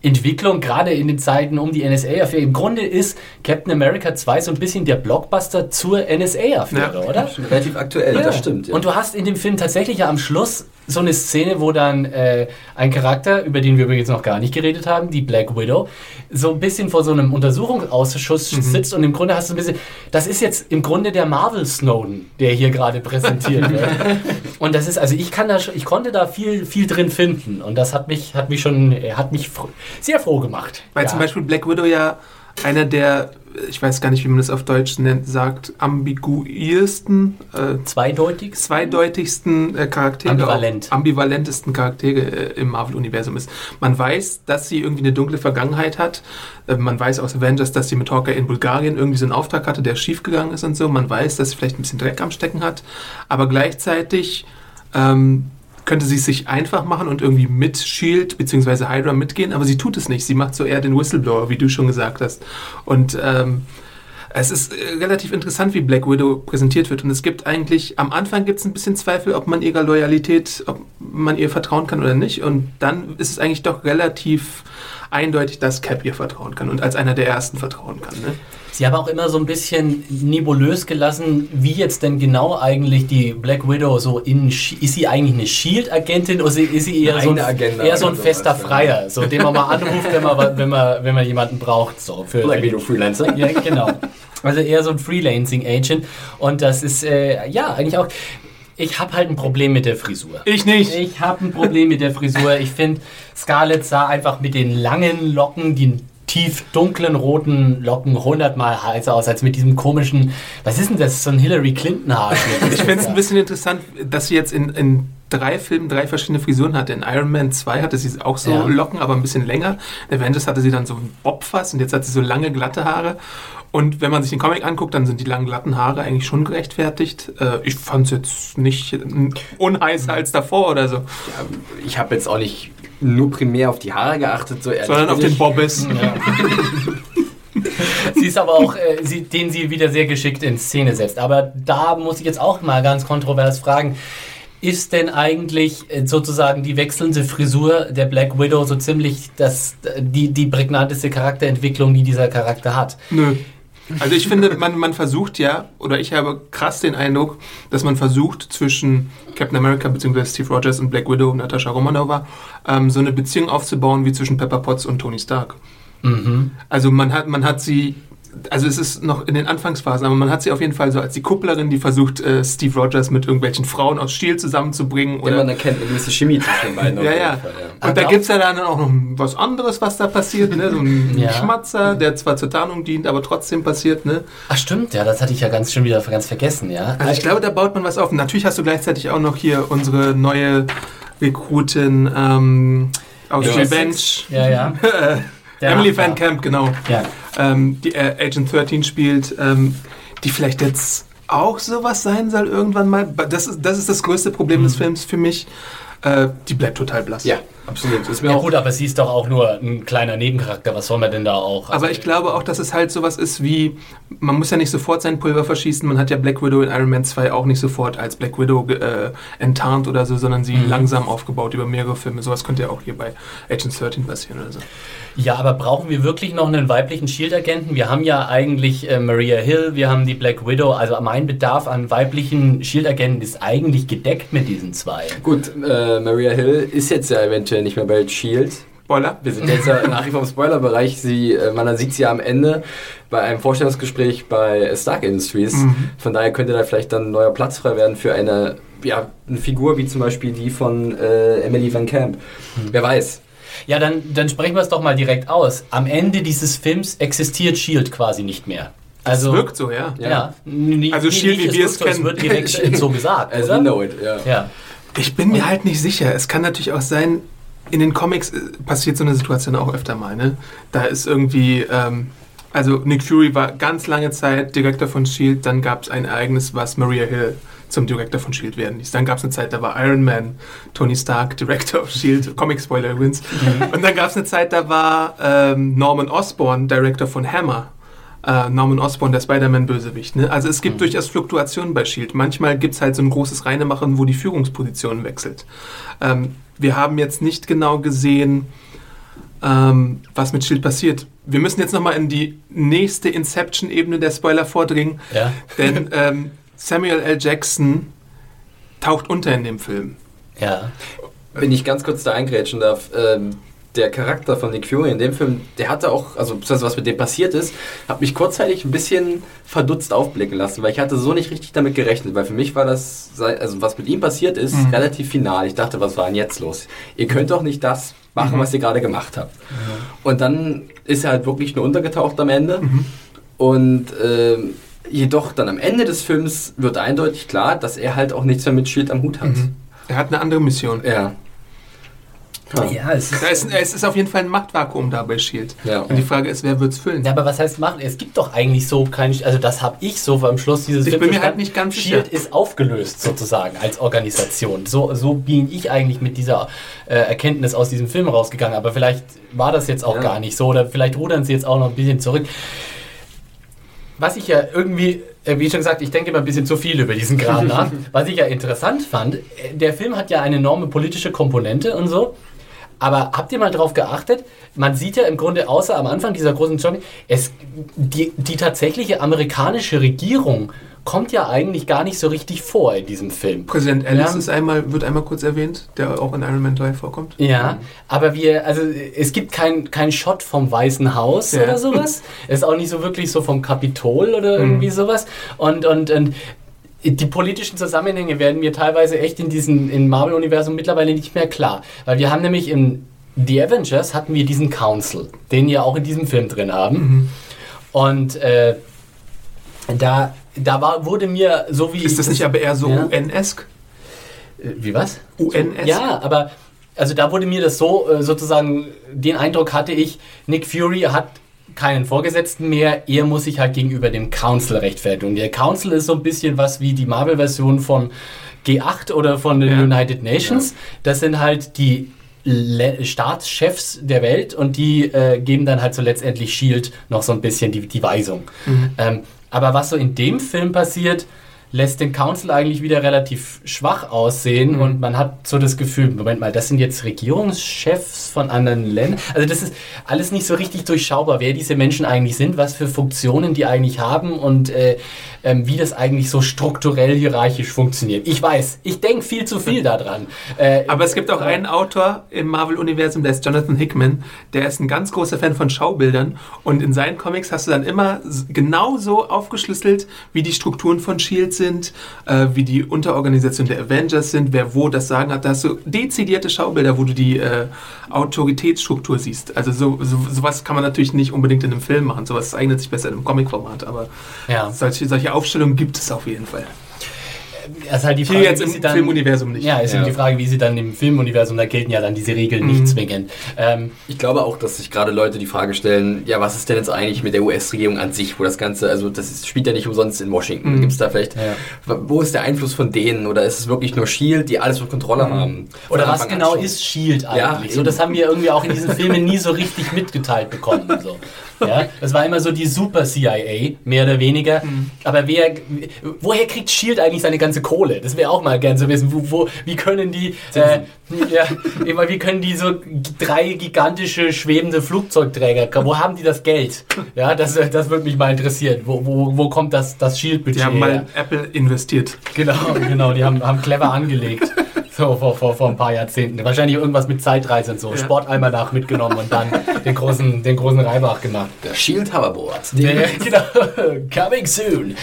Entwicklung, gerade in den Zeiten um die NSA-Affäre. Im Grunde ist Captain America 2 so ein bisschen der Blockbuster zur NSA-Affäre, ja, oder? Relativ aktuell, ja. das stimmt. Ja. Und du hast in dem Film tatsächlich ja am Schluss so eine Szene, wo dann äh, ein Charakter, über den wir übrigens noch gar nicht geredet haben, die Black Widow, so ein bisschen vor so einem Untersuchungsausschuss mhm. sitzt und im Grunde hast du ein bisschen, das ist jetzt im Grunde der Marvel Snowden, der hier gerade präsentiert wird. und das ist, also ich kann da, ich konnte da viel, viel drin finden und das hat mich, hat mich schon, hat mich sehr froh gemacht. Weil ja. zum Beispiel Black Widow ja einer der ich weiß gar nicht, wie man das auf Deutsch nennt, sagt, ambiguiersten, äh, zweideutig? zweideutigsten äh, Charaktere, Ambivalent. ambivalentesten Charaktere äh, im Marvel-Universum ist. Man weiß, dass sie irgendwie eine dunkle Vergangenheit hat. Äh, man weiß aus Avengers, dass sie mit Hawkeye in Bulgarien irgendwie so einen Auftrag hatte, der schiefgegangen ist und so. Man weiß, dass sie vielleicht ein bisschen Dreck am Stecken hat. Aber gleichzeitig ähm, könnte sie es sich einfach machen und irgendwie mit Shield bzw. Hydra mitgehen, aber sie tut es nicht. Sie macht so eher den Whistleblower, wie du schon gesagt hast. Und ähm, es ist äh, relativ interessant, wie Black Widow präsentiert wird. Und es gibt eigentlich, am Anfang gibt es ein bisschen Zweifel, ob man ihrer Loyalität, ob man ihr vertrauen kann oder nicht. Und dann ist es eigentlich doch relativ eindeutig, dass Cap ihr vertrauen kann und als einer der ersten vertrauen kann. Ne? Sie haben auch immer so ein bisschen nebulös gelassen, wie jetzt denn genau eigentlich die Black Widow so in. Ist sie eigentlich eine Shield-Agentin oder ist sie eher, so ein, eher so ein fester sowas, Freier, so, den man mal anruft, wenn man, wenn man, wenn man jemanden braucht? So, für, Black Widow Freelancer? Ja, genau. Also eher so ein Freelancing-Agent. Und das ist, äh, ja, eigentlich auch. Ich habe halt ein Problem mit der Frisur. Ich nicht. Ich habe ein Problem mit der Frisur. Ich finde, Scarlett sah einfach mit den langen Locken, die tief dunklen roten Locken hundertmal heißer aus als mit diesem komischen, was ist denn das, so ein Hillary Clinton Haarschnitt. ich finde es ein bisschen interessant, dass sie jetzt in, in drei Filmen drei verschiedene Frisuren hatte. In Iron Man 2 hatte sie auch so ja. Locken, aber ein bisschen länger. In Avengers hatte sie dann so ein Bobfass und jetzt hat sie so lange glatte Haare. Und wenn man sich den Comic anguckt, dann sind die langen glatten Haare eigentlich schon gerechtfertigt. Äh, ich fand es jetzt nicht unheißer als davor oder so. Ja, ich habe jetzt auch nicht nur primär auf die Haare geachtet, so Sondern auf den Bobbes. Ja. sie ist aber auch, äh, sie, den sie wieder sehr geschickt in Szene setzt. Aber da muss ich jetzt auch mal ganz kontrovers fragen. Ist denn eigentlich äh, sozusagen die wechselnde Frisur der Black Widow so ziemlich das, die, die prägnanteste Charakterentwicklung, die dieser Charakter hat? Nö. Also ich finde, man, man versucht ja, oder ich habe krass den Eindruck, dass man versucht zwischen Captain America bzw. Steve Rogers und Black Widow, Natascha Romanova, ähm, so eine Beziehung aufzubauen wie zwischen Pepper Potts und Tony Stark. Mhm. Also man hat, man hat sie, also es ist noch in den Anfangsphasen, aber man hat sie auf jeden Fall so als die Kupplerin, die versucht, äh, Steve Rogers mit irgendwelchen Frauen aus Stiel zusammenzubringen. Ja, Oder man erkennt eine gewisse Chemie zwischen den beiden. ja, ja. Fall, ja. Und Aber da gibt es ja dann auch noch was anderes, was da passiert, ne? So ein Ja. Schmatzer, der zwar zur Tarnung dient, aber trotzdem passiert, ne? Ach stimmt, ja, das hatte ich ja ganz schon wieder ganz vergessen, ja. Also ich glaube, da baut man was auf. Und natürlich hast du gleichzeitig auch noch hier unsere neue Rekrutin ähm, aus Ja. Revenge. Ja, ja. Der Emily. Van Camp, genau. Ja. Ähm, die äh, Agent 13 spielt, ähm, die vielleicht jetzt auch sowas sein soll irgendwann mal. Das ist das, ist das größte Problem des Films für mich. Äh, die bleibt total blass. ja, absolut. Ist mir Ja auch gut, aber sie ist doch auch nur ein kleiner Nebencharakter. Was soll man denn da auch? Also, Aber ich glaube auch, dass es halt sowas ist wie, man muss ja nicht sofort sein Pulver verschießen. Man hat ja Black Widow in Iron Man 2 auch nicht sofort als Black Widow äh, enttarnt oder so, sondern sie langsam aufgebaut über mehrere Filme. Sowas könnte ja auch hier bei Agent 13 passieren oder so. Ja, aber brauchen wir wirklich noch einen weiblichen Shield-Agenten? Wir haben ja eigentlich äh, Maria Hill, wir haben die Black Widow. Also mein Bedarf an weiblichen Shield-Agenten ist eigentlich gedeckt mit diesen zwei. Gut, äh, Maria Hill ist jetzt ja eventuell nicht mehr bei Shield. Spoiler? Wir sind jetzt ja nach wie vor im Spoilerbereich. Sie, äh, man sieht sie ja am Ende bei einem Vorstellungsgespräch bei Stark Industries. Von daher könnte da vielleicht dann ein neuer Platz frei werden für eine, ja, eine Figur wie zum Beispiel die von äh, Emily Van Camp. Wer weiß. Ja, dann, dann sprechen wir es doch mal direkt aus. Am Ende dieses Films existiert Shield quasi nicht mehr. Also, Es wirkt so, ja. Ja. n- Also n- Shield, nicht, wie wir es so, kennen. Es wird direkt so gesagt, As oder? we know it, ja. Ja. Ich bin mir halt nicht sicher. Es kann natürlich auch sein, in den Comics äh, passiert so eine Situation auch öfter mal. Ne? Da ist irgendwie, ähm, also Nick Fury war ganz lange Zeit Direktor von Shield, dann gab es ein Ereignis, was Maria Hill zum Direktor von Shield werden ließ. Dann gab es eine Zeit, da war Iron Man, Tony Stark, Director of Shield, Comic Spoiler übrigens. Und dann gab es eine Zeit, da war ähm, Norman Osborn Director von Hammer. Äh, Norman Osborn, der Spider-Man-Bösewicht. Ne? Also es gibt durchaus Fluktuationen bei Shield. Manchmal gibt es halt so ein großes Reinemachen, wo die Führungsposition wechselt. Ähm, wir haben jetzt nicht genau gesehen, ähm, was mit Shield passiert. Wir müssen jetzt nochmal in die nächste Inception-Ebene der Spoiler vordringen, Ja. denn ähm, Samuel L. Jackson taucht unter in dem Film. Ja. Wenn ich ganz kurz da eingrätschen darf, ähm, der Charakter von Nick Fury in dem Film, der hatte auch, also was mit dem passiert ist, hat mich kurzzeitig ein bisschen verdutzt aufblicken lassen, weil ich hatte so nicht richtig damit gerechnet, weil für mich war das, also was mit ihm passiert ist, relativ final. Ich dachte, was war denn jetzt los? Ihr könnt doch nicht das machen, was ihr gerade gemacht habt. Und dann ist er halt wirklich nur untergetaucht am Ende. Und ähm, jedoch dann am Ende des Films wird eindeutig klar, dass er halt auch nichts mehr mit Schild am Hut hat. Er hat eine andere Mission. Ja. Ja, es ist, ist, es ist auf jeden Fall ein Machtvakuum da bei Shield. Ja. Und die Frage ist, wer wird es füllen? Ja, aber was heißt machen? Es gibt doch eigentlich so kein, also das habe ich so am Schluss dieses Ich Films bin mir halt nicht ganz Shield sicher. ist aufgelöst sozusagen als Organisation. So, so bin ich eigentlich mit dieser äh, Erkenntnis aus diesem Film rausgegangen. Aber vielleicht war das jetzt auch Ja. gar nicht so oder vielleicht rudern sie jetzt auch noch ein bisschen zurück. Was ich ja irgendwie, äh, wie schon gesagt, ich denke immer ein bisschen zu viel über diesen Kram nach. Was ich ja interessant fand, äh, der Film hat ja eine enorme politische Komponente und so. Aber habt ihr mal drauf geachtet? Man sieht ja im Grunde, außer am Anfang dieser großen Journey, es, die, die tatsächliche amerikanische Regierung kommt ja eigentlich gar nicht so richtig vor in diesem Film. Präsident Ellis Ja. ist einmal, wird einmal kurz erwähnt, der auch in Iron Man 3 vorkommt. Ja, aber wir, also es gibt keinen kein Shot vom Weißen Haus Ja. oder sowas. Es ist auch nicht so wirklich so vom Kapitol oder irgendwie sowas. Und, und, und die politischen Zusammenhänge werden mir teilweise echt in diesem in Marvel-Universum mittlerweile nicht mehr klar. Weil wir haben nämlich in The Avengers hatten wir diesen Council, den wir auch in diesem Film drin haben. Und äh, da, da war, wurde mir so wie. Ist ich das nicht aber eher so Ja. UN-esk? Äh, Wie was? UN-esk? Ja, aber also da wurde mir das so äh, sozusagen, den Eindruck hatte ich, Nick Fury hat keinen Vorgesetzten mehr, er muss sich halt gegenüber dem Council rechtfertigen. Und der Council ist so ein bisschen was wie die Marvel-Version von G8 oder von den Ja. United Nations. Das sind halt die Le Staatschefs der Welt und die äh, geben dann halt so letztendlich Shield noch so ein bisschen die, die Weisung. Ähm, aber was so in dem Film passiert, lässt den Council eigentlich wieder relativ schwach aussehen und man hat so das Gefühl, Moment mal, das sind jetzt Regierungschefs von anderen Ländern. Also das ist alles nicht so richtig durchschaubar, wer diese Menschen eigentlich sind, was für Funktionen die eigentlich haben und äh, ähm, wie das eigentlich so strukturell hierarchisch funktioniert. Ich weiß, ich denke viel zu viel daran. Äh, Aber es gibt auch einen Autor im Marvel-Universum, der ist Jonathan Hickman. Der ist ein ganz großer Fan von Schaubildern. Und in seinen Comics hast du dann immer genauso aufgeschlüsselt, wie die Strukturen von S.H.I.E.L.D. sind, äh, wie die Unterorganisation der Avengers sind, wer wo das Sagen hat. Da hast du dezidierte Schaubilder, wo du die äh, Autoritätsstruktur siehst. Also so, so, sowas kann man natürlich nicht unbedingt in einem Film machen. Sowas eignet sich besser in einem Comic-Format. Aber Ja. solche, solche Aufstellungen gibt es auf jeden Fall. Ist halt die Hier Frage, jetzt wie im sie dann, Filmuniversum nicht. Ja, ist Ja. eben die Frage, wie sie dann im Filmuniversum, da gelten ja dann diese Regeln nicht zwingend. Ähm, Ich glaube auch, dass sich gerade Leute die Frage stellen, ja, was ist denn jetzt eigentlich mit der US-Regierung an sich, wo das Ganze, also das ist, spielt ja nicht umsonst in Washington. Gibt es da vielleicht, Ja. wo ist der Einfluss von denen? Oder ist es wirklich nur SHIELD, die alles unter Kontrolle haben? Von Oder was genau ist Shield Ja, eigentlich? so, eben. das haben wir irgendwie auch in diesen Filmen nie so richtig mitgeteilt bekommen. So. Ja, das war immer so die Super CIA, mehr oder weniger. Aber wer, woher kriegt Shield eigentlich seine ganze Kohle? Das wäre auch mal gern zu wissen. Wo, wo, wie können die, äh, ja, wie können die so drei gigantische schwebende Flugzeugträger, wo haben die das Geld? Ja, das, das würde mich mal interessieren. Wo, wo, wo kommt das, das Shield-Budget Die haben mal Apple investiert. Genau, genau, die haben, haben clever angelegt. So, vor, vor, vor ein paar Jahrzehnten. Wahrscheinlich irgendwas mit Zeitreise und so. Ja. Sporteimer nach mitgenommen und dann den großen, den großen Reibach gemacht. Der SHIELD Hoverboard. Ja, genau. Coming soon.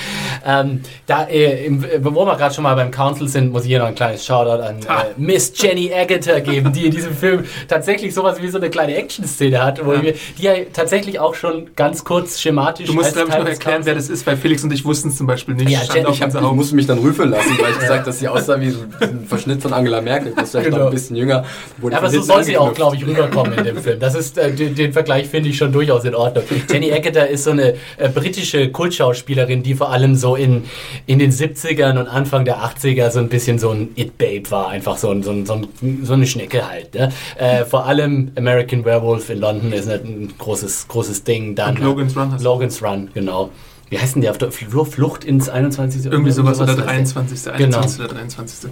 Ähm, da, äh, im, äh, wo wir gerade schon mal beim Council sind, muss ich hier noch ein kleines Shoutout an Ah. äh, Miss Jenny Agutter geben, die in diesem Film tatsächlich sowas wie so eine kleine Action-Szene hat, wo Ja. wir, die ja tatsächlich auch schon ganz kurz schematisch. Du musst, als glaube ich, Teil noch erklären, wer das ist, weil Felix und ich wussten es zum Beispiel nicht. Ja, Stand Jen- Ich, hab, ich musste mich dann rüffeln lassen, weil ich gesagt habe, dass sie aussah wie so ein Verschnitt von Angela Merkel. Das ist vielleicht noch Genau. ein bisschen jünger. Wurde Ja, aber so soll sie auch, glaube ich, rüberkommen in dem Film. Das ist, äh, den, den Vergleich finde ich schon durchaus in Ordnung. Jenny Agutter ist so eine äh, britische Kultschauspielerin, die vor allem so in, in den 70ern und Anfang der 80er so ein bisschen so ein It-Babe war. Einfach so, ein, so, ein, so, ein, so eine Schnecke halt. Ne? Äh, vor allem American Werewolf in London ist ein, großes, großes Ding. Dann, Und Logan's Run hast du. Logan's Run, genau. Wie heißt denn der? auf der Fl- Flucht ins 21. Irgendwie sowas oder heißt der. 23. Genau. 21. oder 23.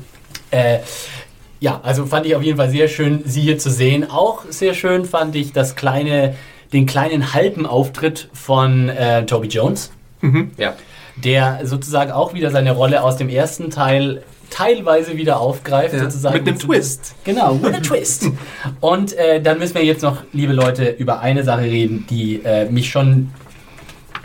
Äh, ja, also fand ich auf jeden Fall sehr schön, sie hier zu sehen. Auch sehr schön fand ich das kleine, den kleinen halben Auftritt von äh, Toby Jones, Ja. der sozusagen auch wieder seine Rolle aus dem ersten Teil teilweise wieder aufgreift. Ja, sozusagen. mit einem Twist. Genau, with a twist. Und äh, dann müssen wir jetzt noch, liebe Leute, über eine Sache reden, die äh, mich schon,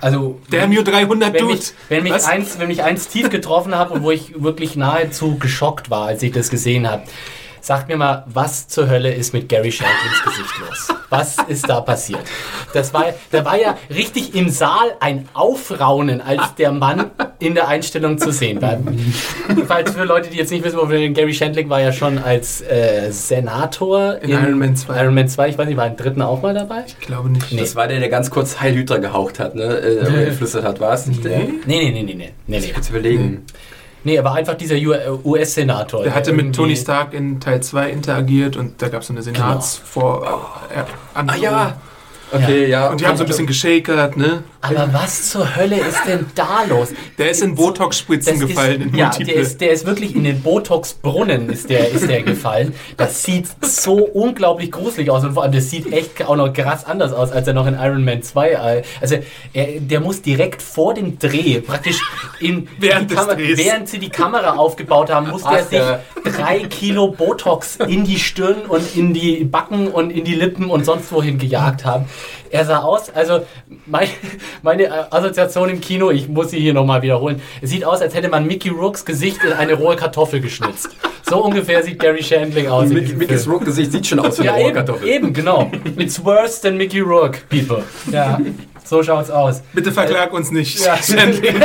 also Der Mu 300 wenn Dude. mich, wenn, mich Was? eins, wenn mich eins tief getroffen hat und wo ich wirklich nahezu geschockt war, als ich das gesehen habe, sagt mir mal, was zur Hölle ist mit Gary Shandlings Gesicht los? Was ist da passiert? Das war, da war ja richtig im Saal ein Aufraunen, als der Mann in der Einstellung zu sehen war. Falls für Leute, die jetzt nicht wissen, wo wir Gary Shandling war ja schon als äh, Senator In Iron Man 2. Iron Man 2, ich weiß nicht, war im dritten auch mal dabei? Ich glaube nicht. Nee. Das war der, der ganz kurz Heil Hydra gehaucht hat, ne? Äh, oder geflüstert hat. War es nicht der? Nee. Nee, nee, nee, nee, nee. nee, nee. Jetzt überlegen. Nee, aber einfach dieser US-Senator. Der hatte mit Tony Stark in Teil 2 interagiert und da gab es so eine Senats vor äh, Ah ja! Okay, ja. Und die haben so ein bisschen geschakert, ne? Aber was zur Hölle ist denn da los? Der ist in Botox-Spritzen gefallen, ist, in ja, der ist, der ist wirklich in den Botox-Brunnen ist der, ist der gefallen. Das sieht so unglaublich gruselig aus und vor allem, das sieht echt auch noch krass anders aus, als er noch in Iron Man 2. äh, Also, er, der muss direkt vor dem Dreh, praktisch in Während während sie die Kamera aufgebaut haben, muss Ach, der- sich drei Kilo Botox in die Stirn und in die Backen und in die Lippen und sonst wohin gejagt haben. Er sah aus, also mein, meine äh, Assoziation im Kino, ich muss sie hier nochmal wiederholen, es sieht aus, als hätte man Mickey Rooks Gesicht in eine rohe Kartoffel geschnitzt. So ungefähr sieht Gary Shandling aus. in Mick, diesem Mickys Film. Rook Gesicht sieht schon aus wie Ja, eine eben, Rohrkartoffel. eben, genau. It's worse than Mickey Rourke, people. Ja, so schaut's aus. Bitte verklag uns nicht. Ja. Shandling.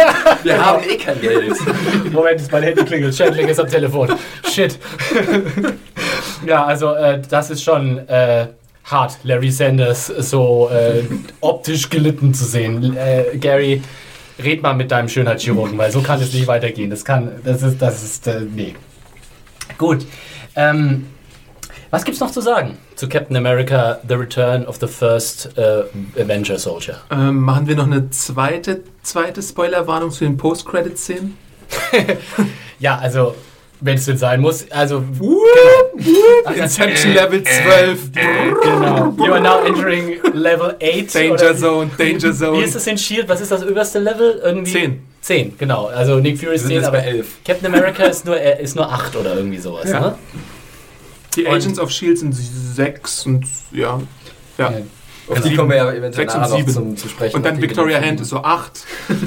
Wir haben eh kein Geld. Moment, ist mein Handy klingelt. Chandling ist am Telefon. Shit. ja, also äh, das ist schon äh, hart, Larry Sanders so äh, optisch gelitten zu sehen. Äh, Gary, red mal mit deinem Schönheitschirurgen, weil so kann es nicht weitergehen. Das kann, das ist, das ist, äh, nee. Gut. Ähm, Was gibt's noch zu sagen zu Captain America: The Return of the First äh, Avenger Soldier? Ähm, machen wir noch eine zweite, zweite Spoilerwarnung zu den Post-Credit-Szenen? Ja, also wenn es denn sein muss, also Inception Level 12. genau. You are now entering Level 8. Danger Zone, Danger Wie Zone. ist es in Shield? Was ist das oberste Level? Irgendwie Zehn. 10, genau. Also Nick Fury ist Wir sind 10, jetzt aber bei elf. Captain America ist nur, er ist nur 8 oder irgendwie sowas. Ja. Ne? Die Und- Agents of S.H.I.E.L.D. sind sechs und ja. ja. Ja. Auf Sieben. die kommen wir ja eventuell nachher noch zum, zu sprechen. Und dann Victoria Hand ist so acht.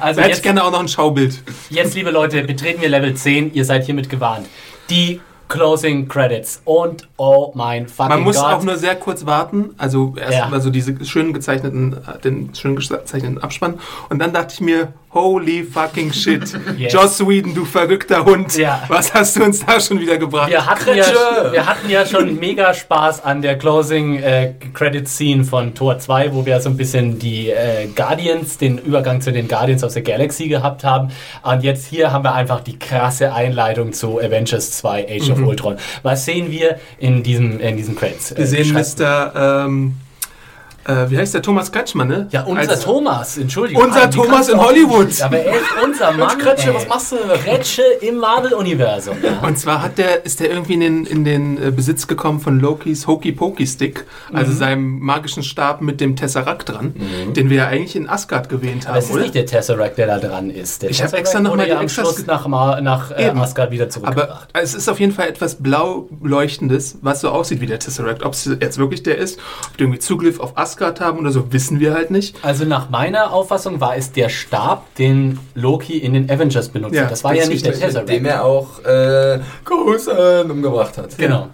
Also Da hätte ich gerne auch noch ein Schaubild. jetzt, liebe Leute, betreten wir Level 10. Ihr seid hiermit gewarnt. Die Closing Credits. Und oh mein fucking Man muss Gott. auch nur sehr kurz warten. Also erst Ja. mal so diese schön gezeichneten, äh, den schön gezeichneten Abspann. Und dann dachte ich mir, holy fucking shit. Yes. Joss Whedon, du verrückter Hund. Ja. Was hast du uns da schon wieder gebracht? Wir hatten, ja, wir hatten ja schon mega Spaß an der Closing äh, Credit Scene von Tor 2, wo wir so ein bisschen die äh, Guardians, den Übergang zu den Guardians of the Galaxy gehabt haben. Und jetzt hier haben wir einfach die krasse Einleitung zu Avengers 2 Age of Ultron. Was sehen wir in diesem, in diesen Credits? Mhm. Wir Äh, sehen Mr. Ähm, äh, wie heißt der? Thomas Kretschmann, ne? Ja, unser Als- Thomas, Entschuldigung. Unser wie Thomas in Hollywood. Aber er ist unser Mann. Kretsche, ey. was machst du? Kretsche im Marvel-Universum. Ja. Und zwar hat der, ist der irgendwie in den, in den äh, Besitz gekommen von Lokis Hokey Pokey Stick, Mhm. also seinem magischen Stab mit dem Tesseract dran, den wir ja eigentlich in Asgard gewähnt haben, Aber es ist oder? nicht der Tesseract, der da dran ist. Der Ich hab Tesseract extra noch wurde mal die ja am Extras nach, nach äh, Eben. Asgard wieder Aber zurückgebracht. es ist auf jeden Fall etwas blau leuchtendes, was so aussieht wie der Tesseract. Ob es jetzt wirklich der ist, ob die irgendwie Zugriff auf Asgard haben oder so, wissen wir halt nicht. Also nach meiner Auffassung war es der Stab, den Loki in den Avengers benutzt Ja, hat. Das war das ja nicht der Tesseract. Dem er auch äh, Grusen umgebracht hat. genau.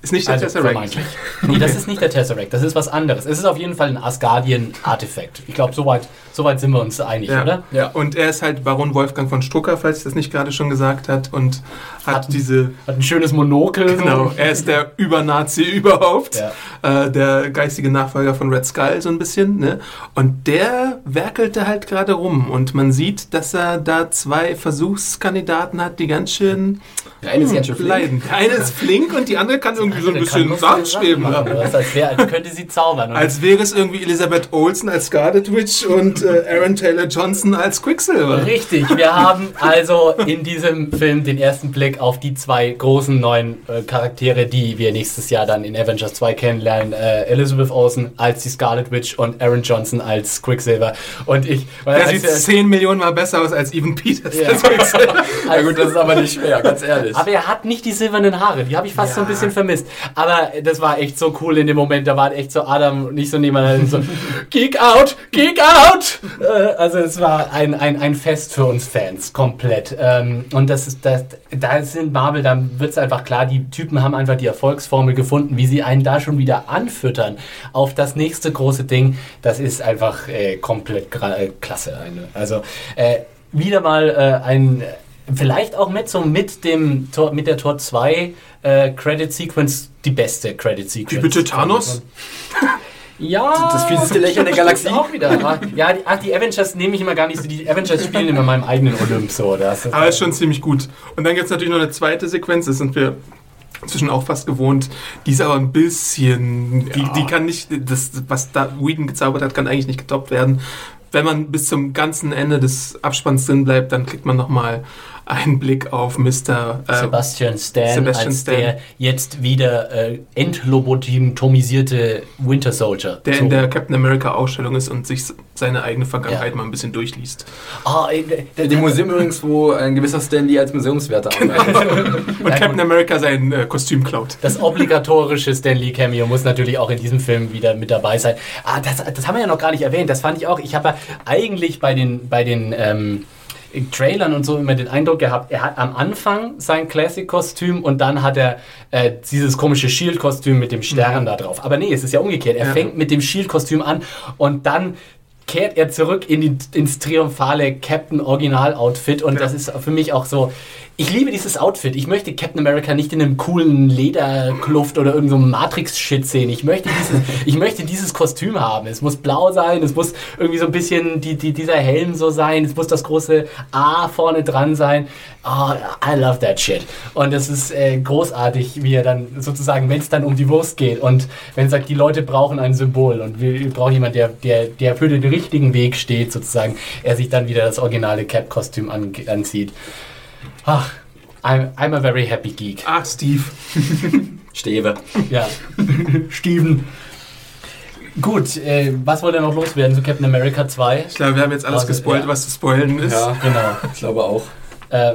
Ist nicht der Also Tesseract. Nee, das ist nicht der Tesseract, das ist was anderes. Es ist auf jeden Fall ein Asgardian-Artefakt. Ich glaube, soweit so weit sind wir uns einig, Ja. oder? Ja. Und er ist halt Baron Wolfgang von Strucker, falls ich das nicht gerade schon gesagt hat, und hat, Hat- diese Hat ein schönes Monokel. Genau, er ist der Übernazi überhaupt, Ja. äh, der geistige Nachfolger von Red Skull so ein bisschen. Ne? Und der werkelte halt gerade rum und man sieht, dass er da zwei Versuchskandidaten hat, die ganz schön Der eine ist ganz schön flink. leiden. Der eine ist flink und die andere kann irgendwie so ein bisschen Sachen schweben. Oder? Als, wär, als könnte sie zaubern. Und Als wäre es irgendwie Elisabeth Olsen als Scarlet Witch und äh, Aaron Taylor Johnson als Quicksilver. Richtig, wir haben also in diesem Film den ersten Blick auf die zwei großen neuen äh, Charaktere, die wir nächstes Jahr dann in Avengers 2 kennenlernen. Äh, Elizabeth Olsen als die Scarlet Witch und Aaron Johnson als Quicksilver. Und ich... weil Der als sieht wir- 10 Millionen Mal besser aus als Evan Peters. Ja. als Quicksilver. Ja gut, das ist aber nicht schwer, ganz ehrlich. Aber er hat nicht die silbernen Haare, die habe ich fast so ein Ja. bisschen vermisst. Aber das war echt so cool in dem Moment, da war echt so Adam nicht so nebeneinander so Geek out, Geek out! Äh, also es war ein, ein, ein Fest für uns Fans, komplett. Ähm, und das ist, das, da sind Marvel, dann wird es einfach klar, die Typen haben einfach die Erfolgsformel gefunden, wie sie einen da schon wieder anfüttern auf das nächste große Ding. Das ist einfach äh, komplett äh, klasse. Eine. Also äh, wieder mal äh, ein Vielleicht auch mit so mit dem Tor, mit der Tor 2 äh, Credit Sequence die beste Credit Sequence. Wie bitte Thanos? Ja, Das fieseste Lächeln der Galaxie. Auch wieder. Aber, ja, die, ach, die Avengers nehme ich immer gar nicht so. Die Avengers spielen immer in meinem eigenen Olymp so. Das ist, Aber ist schon ziemlich gut. Und dann gibt es natürlich noch eine zweite Sequenz, das sind wir inzwischen auch fast gewohnt. Die ist aber ein bisschen, die, die kann nicht, das, was da Whedon gezaubert hat, kann eigentlich nicht getoppt werden. Wenn man bis zum ganzen Ende des Abspanns drin bleibt, dann kriegt man nochmal einen Blick auf Mr. Äh, Sebastian Stan Sebastian als Stan. der jetzt wieder äh, entlobotomisierte Winter Soldier. der So. in der Captain America Ausstellung ist und sich seine eigene Vergangenheit Ja. mal ein bisschen durchliest. Ah, äh, In dem Museum übrigens, wo ein gewisser Stanley als Museumswärter arbeitet. Und Captain America sein äh, Kostüm klaut. Das obligatorische Stanley Cameo muss natürlich auch in diesem Film wieder mit dabei sein. Ah, das, das haben wir ja noch gar nicht erwähnt. Das fand ich auch. Ich habe ja eigentlich bei den, bei den ähm, Trailern und so immer den Eindruck gehabt, er hat am Anfang sein Classic-Kostüm und dann hat er äh, dieses komische Shield-Kostüm mit dem Stern da drauf. Aber nee, es ist ja umgekehrt. Er Ja. fängt mit dem Shield-Kostüm an und dann kehrt er zurück in die, ins triumphale Captain-Original-Outfit und das ist für mich auch so ich liebe dieses Outfit. Ich möchte Captain America nicht in einem coolen Lederkluft oder irgendeinem so Matrix-Shit sehen. Ich möchte, dieses, ich möchte dieses Kostüm haben. Es muss blau sein, es muss irgendwie so ein bisschen die, die, dieser Helm so sein, es muss das große A vorne dran sein. Oh, I love that shit. Und es ist äh, großartig, wie er dann sozusagen, wenn es dann um die Wurst geht und wenn er sagt, die Leute brauchen ein Symbol und wir, wir brauchen jemanden, der, der, der für den richtigen Weg steht, sozusagen, er sich dann wieder das originale Cap-Kostüm an, anzieht. Ach, I'm, I'm a very happy geek. Ach, Steve. Stewe. Ja. Steven. Gut, äh, was wollt ihr noch loswerden zu Captain America 2? Ich glaube, wir haben jetzt alles Also, gespoilt, ja. was zu spoilen ist. Ja, Genau. ich glaube auch. Äh,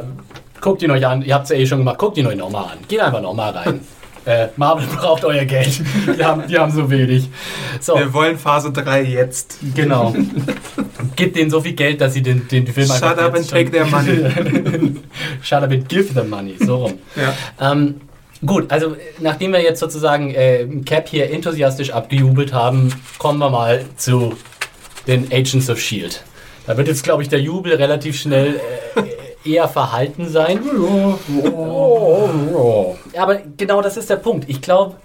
guckt ihn euch an, ihr habt es ja eh schon gemacht, guckt ihn euch nochmal an. Geht einfach nochmal rein. äh, Marvel braucht euer Geld. Die haben, die haben so wenig. So, Wir wollen Phase 3 jetzt. genau. Gebt denen so viel Geld, dass sie den, den Film Shut einfach up jetzt and take their money. Shut up and give them money. So rum. Ja. Ähm, gut, also nachdem wir jetzt sozusagen äh, Cap hier enthusiastisch abgejubelt haben, kommen wir mal zu den Agents of Shield. Da wird jetzt, glaube ich, der Jubel relativ schnell äh, eher verhalten sein. Aber genau das ist der Punkt. Ich glaube,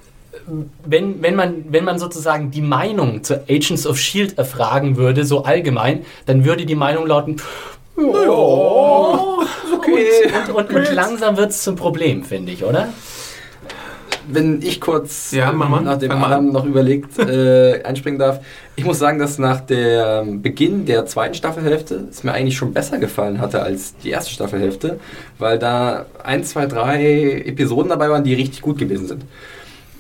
wenn, wenn, man, wenn man sozusagen die Meinung zu Agents of Shield erfragen würde, so allgemein, dann würde die Meinung lauten, ja, okay. und, und, und langsam wird es zum Problem, finde ich, oder? Wenn ich kurz, Ja, ähm, mal. nachdem Adam noch überlegt, äh, einspringen darf, ich muss sagen, dass nach dem Beginn der zweiten Staffelhälfte es mir eigentlich schon besser gefallen hatte als die erste Staffelhälfte, weil da ein, zwei, drei Episoden dabei waren, die richtig gut gewesen sind.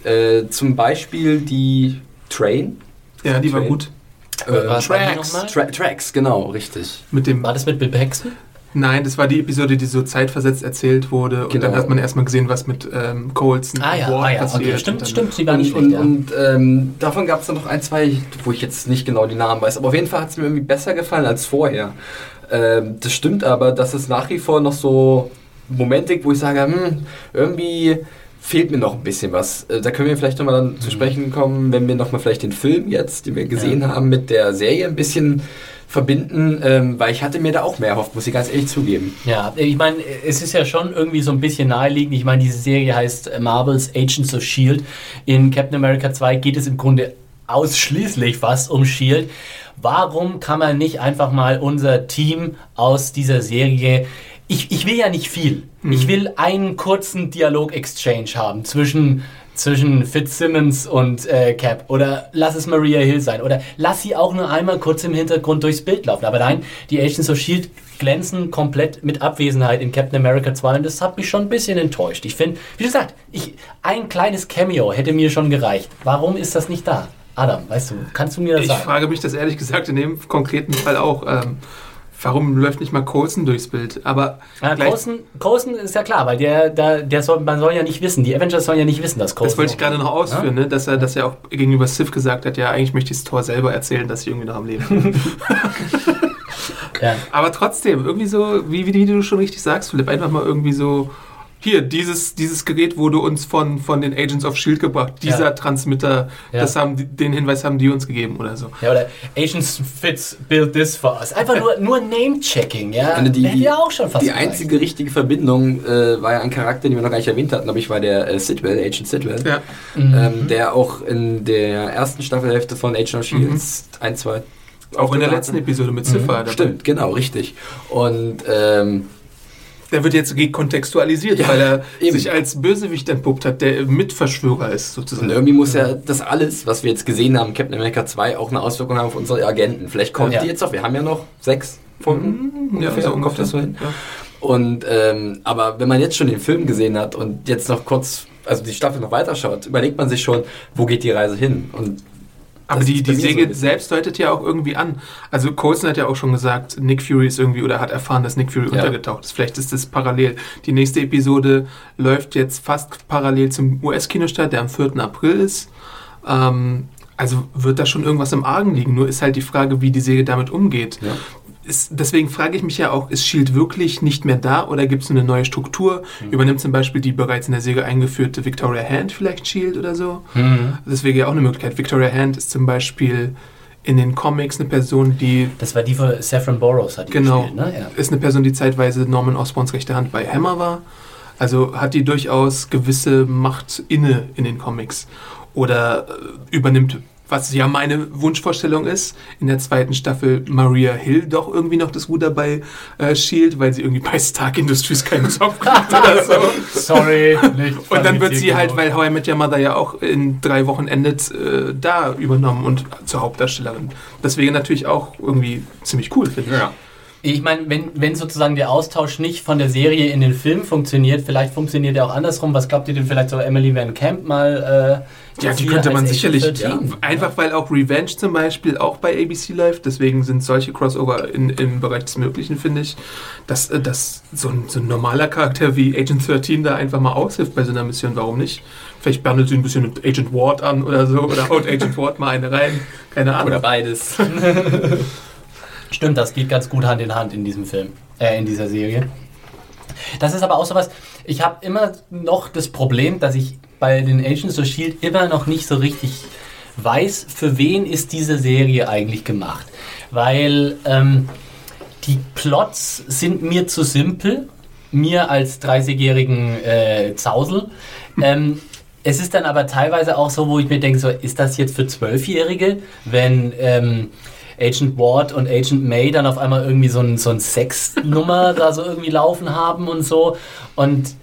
Äh, zum Beispiel die Train. Ja, die war Train. gut. Äh, war Tracks. Tra Tracks, genau, richtig. Mit dem War das mit Bill Paxton? Nein, das war die Episode, die so zeitversetzt erzählt wurde. Und Genau. dann hat man erstmal gesehen, was mit ähm, Colson Ah ja, Ward ah, ja passiert. okay, stimmt, stimmt, sie war nicht und, schlecht. und, ja. und ähm, davon gab es dann noch ein, zwei, wo ich jetzt nicht genau die Namen weiß. Aber auf jeden Fall hat es mir irgendwie besser gefallen als vorher. Ähm, das stimmt aber, dass es nach wie vor noch so Momente gibt, wo ich sage, hm, irgendwie fehlt mir noch ein bisschen was. Äh, da können wir vielleicht nochmal dann Mhm. zu sprechen kommen, wenn wir nochmal vielleicht den Film jetzt, den wir gesehen haben, mit der Serie ein bisschen verbinden, ähm, weil ich hatte mir da auch mehr erhofft, muss ich ganz ehrlich zugeben. Ja, ich meine, es ist ja schon irgendwie so ein bisschen naheliegend. Ich meine, diese Serie heißt äh, Marvel's Agents of Shield. In Captain America 2 geht es im Grunde ausschließlich fast um Shield. Warum kann man nicht einfach mal unser Team aus dieser Serie ich, ich will ja nicht viel. Ich will einen kurzen Dialog-Exchange haben zwischen, zwischen Fitzsimmons und äh, Cap. Oder lass es Maria Hill sein. Oder lass sie auch nur einmal kurz im Hintergrund durchs Bild laufen. Aber nein, die Agents of S.H.I.E.L.D. Glänzen komplett mit Abwesenheit in Captain America 2 und das hat mich schon ein bisschen enttäuscht. Ich finde, wie gesagt, ich, ein kleines Cameo hätte mir schon gereicht. Warum ist das nicht da? Adam, weißt du, kannst du mir das Ich sagen? frage mich das ehrlich gesagt in dem konkreten Fall auch. Ähm, warum läuft nicht mal Coulson durchs Bild? Aber Ja, gleich- Coulson, Coulson ist ja klar, weil der, der, der soll, man soll ja nicht wissen, die Avengers sollen ja nicht wissen, dass Coulson. das wollte ich gerade noch ausführen, ne? dass, er, dass er auch gegenüber Sif gesagt hat, ja, eigentlich möchte ich Thor selber erzählen, dass ich irgendwie noch am Leben bin. Ja. Aber trotzdem, irgendwie so, wie, wie, wie du schon richtig sagst, Philipp, einfach mal irgendwie so, hier, dieses, dieses Gerät wurde uns von, von den Agents of S.H.I.E.L.D. gebracht. Dieser Ja. Transmitter, Ja. das haben die, den Hinweis haben die uns gegeben oder so. Ja, oder Agents Fitz build this for us. Einfach nur, nur Name-Checking, ja. Ende die, ja auch schon fast die gereicht. einzige richtige Verbindung äh, war ja ein Charakter, den wir noch gar nicht erwähnt hatten, aber ich war der äh, Sidwell, Agent Sidwell, Ja. Mhm. ähm, der auch in der ersten Staffelhälfte von Agent of Shields ein, zwei Auch in der letzten. Episode mit Ziffer. dabei. Stimmt, genau, richtig. Und ähm, Der wird jetzt kontextualisiert, Ja, weil er eben. sich als Bösewicht entpuppt hat, der Mitverschwörer ist, sozusagen. und irgendwie muss ja das alles, was wir jetzt gesehen haben, Captain America 2, auch eine Auswirkung haben auf unsere Agenten. Vielleicht kommt Ja. die jetzt noch, wir haben ja noch sechs Folgen. ja, ungefähr, so kommt ungefähr. das so hin? Ja. Und ähm, aber wenn man jetzt schon den Film gesehen hat und jetzt noch kurz, also die Staffel noch weiterschaut, überlegt man sich schon, wo geht die Reise hin? Und Aber Das die, die so Säge bisschen. selbst deutet ja auch irgendwie an. Also Coulson hat ja auch schon gesagt, Nick Fury ist irgendwie oder hat erfahren, dass Nick Fury Ja. untergetaucht ist. Vielleicht ist das parallel. Die nächste Episode läuft jetzt fast parallel zum US-Kinostart, der am 4. April ist. Ähm, also wird da schon irgendwas im Argen liegen. Nur ist halt die Frage, wie die Säge damit umgeht. Ja. Ist, deswegen frage ich mich ja auch, ist Shield wirklich nicht mehr da oder gibt es eine neue Struktur? Mhm. Übernimmt zum Beispiel die bereits in der Säge eingeführte Victoria Hand vielleicht Shield oder so? Mhm. Das wäre ja auch eine Möglichkeit. Victoria Hand ist zum Beispiel in den Comics eine Person, die Das war die von Saffron Burrows hat die genau gespielt, ne? Ja. ist eine Person, die zeitweise Norman Osborns rechte Hand bei Hammer war. Also hat die durchaus gewisse Macht inne in den Comics oder äh, übernimmt was ja meine Wunschvorstellung ist, in der zweiten Staffel Maria Hill doch irgendwie noch das Ruder bei äh, Shield, weil sie irgendwie bei Stark Industries keinen Job kriegt oder so. Sorry. nicht Und dann wird sie halt, weil How I Met Your Mother ja auch in drei Wochen endet, äh, da übernommen und zur Hauptdarstellerin. Deswegen natürlich auch irgendwie ziemlich cool, finde ich. Ja. Ich meine, wenn, wenn sozusagen der Austausch nicht von der Serie in den Film funktioniert, vielleicht funktioniert er auch andersrum. Was glaubt ihr denn vielleicht so Emily Van Camp mal? Äh, Ja, die könnte man sicherlich. Agent 13? Einfach weil auch Revenge zum Beispiel auch bei ABC läuft. Deswegen sind solche Crossover in, im Bereich des Möglichen, finde ich. Dass, äh, dass so, ein, so ein normaler Charakter wie Agent 13 da einfach mal aushilft bei so einer Mission. Warum nicht? Vielleicht bandelt sie ein bisschen mit Agent Ward an oder so. Oder haut Agent Ward mal eine rein. Keine Ahnung. Oder beides. Stimmt, das geht ganz gut Hand in Hand in diesem Film, äh, in dieser Serie. Das ist aber auch sowas, ich habe immer noch das Problem, dass ich bei den Agents of S.H.I.E.L.D. immer noch nicht so richtig weiß, für wen ist diese Serie eigentlich gemacht. Weil ähm, die Plots sind mir zu simpel, mir als 30-jährigen äh, Zausel. Ähm, es ist dann aber teilweise auch so, wo ich mir denke, so, ist das jetzt für Zwölfjährige, wenn ähm, Agent Ward und Agent May dann auf einmal irgendwie so ein, so ein Sexnummer da so irgendwie laufen haben und so. Und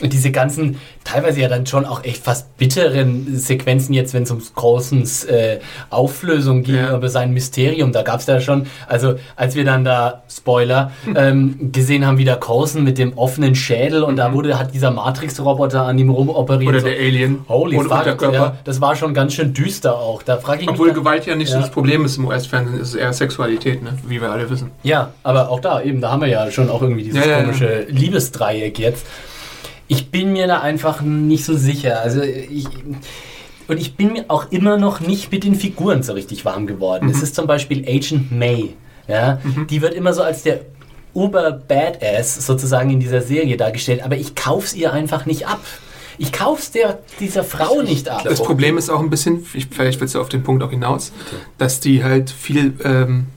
diese ganzen, teilweise ja dann schon auch echt fast bitteren Sequenzen jetzt, wenn es ums Großens äh, Auflösung ging Ja. über sein Mysterium, da gab es da schon, also als wir dann da, Spoiler, ähm, gesehen haben, wie der Coulson mit dem offenen Schädel und da wurde, hat dieser Matrix-Roboter an ihm rumoperiert. Oder so, der Alien Holy ohne fuck, Unterkörper. ja, das war schon ganz schön düster auch. Da frage ich Obwohl mich. dann- Gewalt ja nicht so Ja. das Problem ist im US-Fernsehen, ist es eher Sexualität, ne? wie wir alle wissen. Ja, aber auch da eben, da haben wir ja schon auch irgendwie dieses Ja, ja, ja. komische Liebesdreieck jetzt. Ich bin mir da einfach nicht so sicher. Also ich, und ich bin mir auch immer noch nicht mit den Figuren so richtig warm geworden. Mhm. Es ist zum Beispiel Agent May. Ja, die wird immer so als der Uber-Badass sozusagen in dieser Serie dargestellt, aber ich kauf's ihr einfach nicht ab. Ich kauf's der, dieser Frau nicht ab. Das Problem ist auch ein bisschen, ich, vielleicht willst du auf den Punkt auch hinaus, dass die halt viel ähm,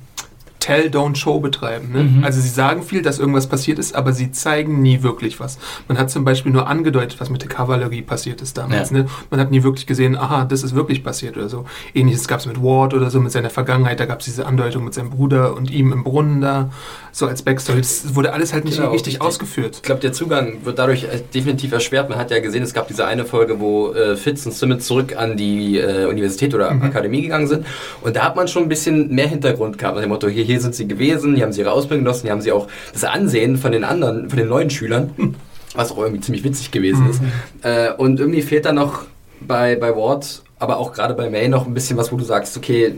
Tell, Don't Show betreiben. Ne? Mhm. Also sie sagen viel, dass irgendwas passiert ist, aber sie zeigen nie wirklich was. Man hat zum Beispiel nur angedeutet, was mit der Kavallerie passiert ist damals. Ja. Ne? Man hat nie wirklich gesehen, aha, das ist wirklich passiert oder so. Ähnliches gab es mit Ward oder so, mit seiner Vergangenheit. Da gab es diese Andeutung mit seinem Bruder und ihm im Brunnen da, so als Backstory. Das wurde alles halt nicht Genau, richtig richtig. ausgeführt. Ich glaube, der Zugang wird dadurch äh, definitiv erschwert. Man hat ja gesehen, es gab diese eine Folge, wo äh, Fitz und Simmons zurück an die äh, Universität oder Akademie gegangen sind. Und da hat man schon ein bisschen mehr Hintergrund gehabt. Nach dem Motto, hier, hier sind sie gewesen, hier haben sie ihre Ausbildung genossen, hier haben sie auch das Ansehen von den anderen, von den neuen Schülern, was auch irgendwie ziemlich witzig gewesen ist. Äh, und irgendwie fehlt da noch bei, bei Ward, aber auch gerade bei May noch ein bisschen was, wo du sagst, okay,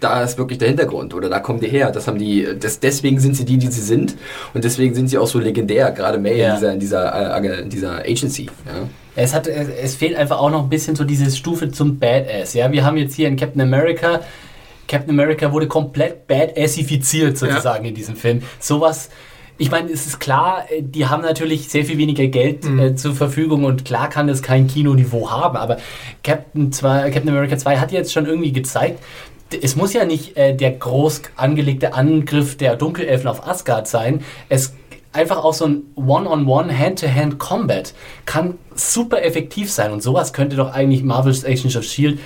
da ist wirklich der Hintergrund oder da kommen die her. Das haben die, das, deswegen sind sie die, die sie sind und deswegen sind sie auch so legendär, gerade May Ja. in dieser, in dieser, äh, in dieser Agency. Ja. Es, hat, es, es fehlt einfach auch noch ein bisschen so diese Stufe zum Badass. Ja, wir haben jetzt hier in Captain America. Captain America wurde komplett badassifiziert sozusagen in diesem Film. Sowas. Ich meine, es ist klar, äh, die haben natürlich sehr viel weniger Geld äh, zur Verfügung und klar kann das kein Kinoniveau haben, aber Captain, 2, Captain America 2 hat jetzt schon irgendwie gezeigt, es muss ja nicht äh, der groß angelegte Angriff der Dunkelelfen auf Asgard sein. Es einfach auch so ein One-on-One, Hand-to-Hand-Combat kann super effektiv sein und sowas könnte doch eigentlich Marvel's Agents of S.H.I.E.L.D.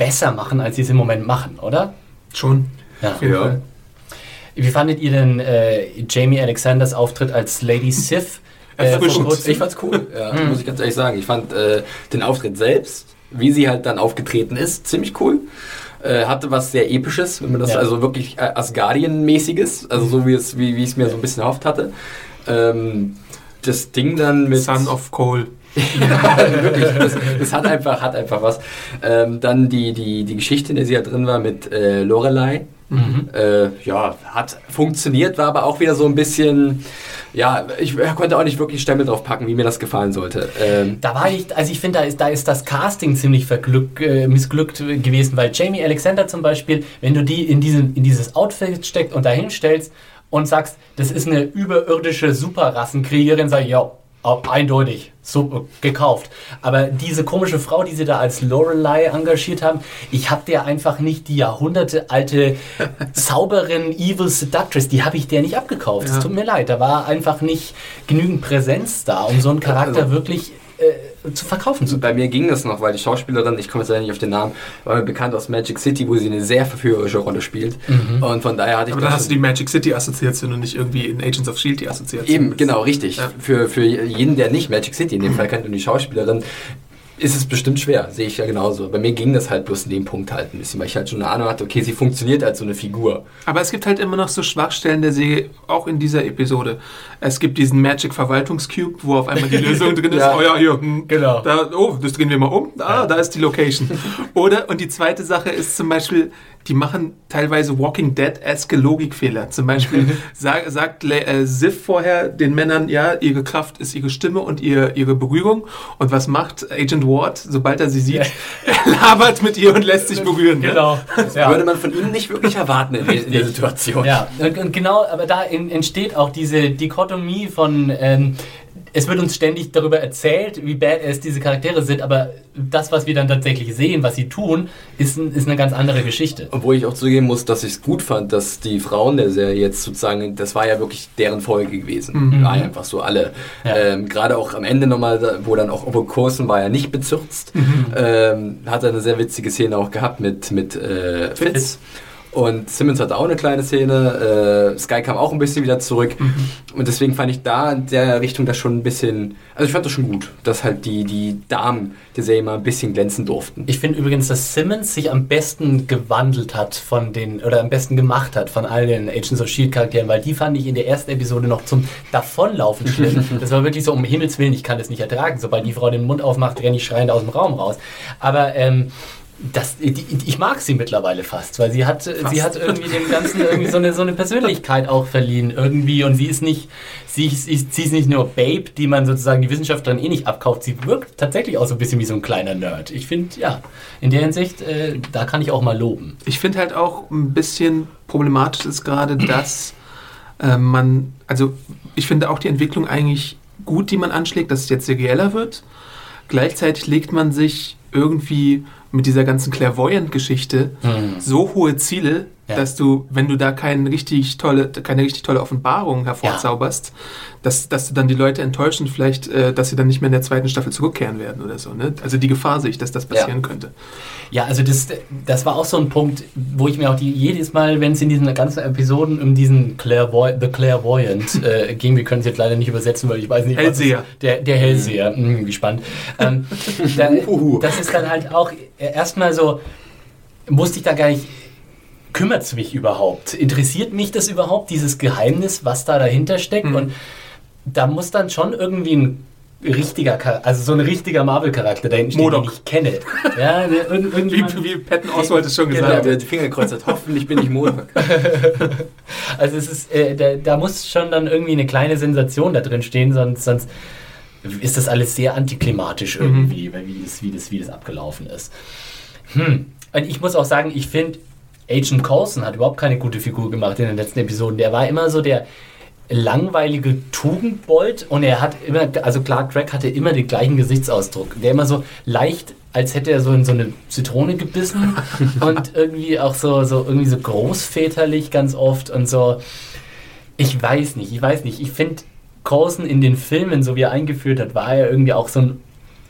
Besser machen, als sie es im Moment machen, oder? Schon. Ja. Auf jeden Ja. Fall. Wie fandet ihr denn äh, Jamie Alexanders Auftritt als Lady Sif? äh? Ich fand's cool, ja, muss ich ganz ehrlich sagen. Ich fand äh, den Auftritt selbst, wie sie halt dann aufgetreten ist, ziemlich cool. Äh, hatte was sehr Episches, wenn man das Ja. also wirklich äh, Asgardian-mäßiges, also so wie es, wie, wie ich es mir so ein bisschen erhofft hatte. Ähm, das Ding dann mit. Son of Cole. ja, wirklich. Das, das hat einfach, hat einfach was. Ähm, dann die, die, die Geschichte, in der sie ja drin war mit äh, Lorelei. Äh, ja, hat funktioniert, war aber auch wieder so ein bisschen, ja, ich konnte auch nicht wirklich Stempel drauf packen, wie mir das gefallen sollte. Ähm, Da war ich, also ich finde, da ist, da ist das Casting ziemlich verglück, äh, missglückt gewesen, weil Jamie Alexander zum Beispiel, wenn du die in, diesen, in dieses Outfit steckst und dahin stellst und sagst, das ist eine überirdische Superrassenkriegerin, sag ich, ja, Auch eindeutig, so gekauft. Aber diese komische Frau, die sie da als Lorelei engagiert haben, ich habe der einfach nicht die Jahrhunderte alte Zauberin, Evil Seductress, die habe ich der nicht abgekauft. Es Ja. tut mir leid, da war einfach nicht genügend Präsenz da, um so einen Charakter Also- wirklich äh, zu verkaufen zu Bei mir ging das noch, weil die Schauspielerin, ich komme jetzt leider nicht auf den Namen, war mir bekannt aus Magic City, wo sie eine sehr verführerische Rolle spielt. Und von daher hatte ich Aber das dann hast du die Magic City Assoziation und nicht irgendwie in Agents of Shield die Assoziation. Eben, genau, richtig. Ja. Für, für jeden, der nicht Magic City in dem Fall kennt und die Schauspielerin, ist es bestimmt schwer, sehe ich ja genauso. Bei mir ging das halt bloß in dem Punkt halt ein bisschen, weil ich halt schon eine Ahnung hatte, okay, sie funktioniert als so eine Figur. Aber es gibt halt immer noch so Schwachstellen der Serie, auch in dieser Episode. Es gibt diesen Magic Verwaltungscube, wo auf einmal die Lösung drin ist. Ja. Oh ja, hier. hm, Genau. Da, oh, das drehen wir mal um. Ah, da ist die Location. Oder, und die zweite Sache ist zum Beispiel, die machen teilweise Walking Dead-eske Logikfehler. Zum Beispiel sag, sagt Le- äh, Sif vorher den Männern, ja, ihre Kraft ist ihre Stimme und ihr, ihre Berührung. Und was macht Agent Ward, sobald er sie sieht? Er labert mit ihr und lässt sich berühren. ne? Genau. Ja. Würde man von ihm nicht wirklich erwarten in, der- in der Situation. Ja, und, und genau, aber da in, entsteht auch diese Dichotomie von, ähm, es wird uns ständig darüber erzählt, wie badass diese Charaktere sind, aber das, was wir dann tatsächlich sehen, was sie tun, ist, ein, ist eine ganz andere Geschichte. Obwohl ich auch zugeben muss, dass ich es gut fand, dass die Frauen der Serie jetzt sozusagen, das war ja wirklich deren Folge gewesen. War ja einfach so alle. Ja. Ähm, Gerade auch am Ende nochmal, wo dann auch Obo Coulson war ja nicht bezürzt. Ähm, hat er eine sehr witzige Szene auch gehabt mit, mit äh, Fitz. Und Simmons hatte auch eine kleine Szene. Äh, Sky kam auch ein bisschen wieder zurück. Und deswegen fand ich da in der Richtung das schon ein bisschen. Also ich fand das schon gut, dass halt die, die Damen der Serie mal ein bisschen glänzen durften. Ich finde übrigens, dass Simmons sich am besten gewandelt hat von den, oder am besten gemacht hat von all den Agents of Shield Charakteren, weil die fand ich in der ersten Episode noch zum Davonlaufen schlimm. das war wirklich so, um Himmels Willen, ich kann das nicht ertragen. Sobald die Frau den Mund aufmacht, renne ich schreiend aus dem Raum raus. Aber, ähm, das, die, ich mag sie mittlerweile fast, weil sie hat, sie hat irgendwie dem Ganzen irgendwie so eine, so eine Persönlichkeit auch verliehen irgendwie und sie ist nicht, sie, ist- sie, ist- nicht nur Babe, die man sozusagen die Wissenschaftlerin eh nicht abkauft, sie wirkt tatsächlich auch so ein bisschen wie so ein kleiner Nerd. Ich finde, ja, in der Hinsicht, äh, da kann ich auch mal loben. Ich finde halt auch ein bisschen problematisch ist gerade, dass äh, man, also ich finde auch die Entwicklung eigentlich gut, die man anschlägt, dass es jetzt serieller wird. Gleichzeitig legt man sich irgendwie mit dieser ganzen Clairvoyant-Geschichte so hohe Ziele, Ja. dass du, wenn du da kein richtig tolle, keine richtig tolle Offenbarung hervorzauberst, dass, dass du dann die Leute enttäuschen, vielleicht, äh, dass sie dann nicht mehr in der zweiten Staffel zurückkehren werden oder so. Ne? Also die Gefahr sehe ich, dass das passieren könnte. Ja, also das, das war auch so ein Punkt, wo ich mir auch die, jedes Mal, wenn es in diesen ganzen Episoden um diesen Clairvoy The Clairvoyant äh, ging, wir können es jetzt leider nicht übersetzen, weil ich weiß nicht, was Hellseher. es- der, der Hellseher, mhm. wie spannend. Ähm, da, das ist dann halt auch erstmal so, musste ich da gar nicht, kümmert es mich überhaupt? Interessiert mich das überhaupt, dieses Geheimnis, was da dahinter steckt? Mhm. Und da muss dann schon irgendwie ein richtiger, also so ein richtiger Marvel-Charakter dahinten stehen, den Modok. ich kenne. Ja, Wie, wie Patton Oswalt es schon Genau. gesagt hat. der Finger gekreuzt hat. Hoffentlich bin ich Montag. Also es ist, äh, da, da muss schon dann irgendwie eine kleine Sensation da drin stehen, sonst, sonst ist das alles sehr antiklimatisch irgendwie, weil wie, das, wie, das, wie das abgelaufen ist. Hm. Und ich muss auch sagen, ich finde, Agent Coulson hat überhaupt keine gute Figur gemacht in den letzten Episoden. Der war immer so der langweilige Tugendbold und er hat immer, also Clark Gregg hatte immer den gleichen Gesichtsausdruck. Der immer so leicht, als hätte er so in so eine Zitrone gebissen und irgendwie auch so, so irgendwie so großväterlich ganz oft und so. Ich weiß nicht, ich weiß nicht. Ich finde Coulson in den Filmen, so wie er eingeführt hat, war er irgendwie auch so ein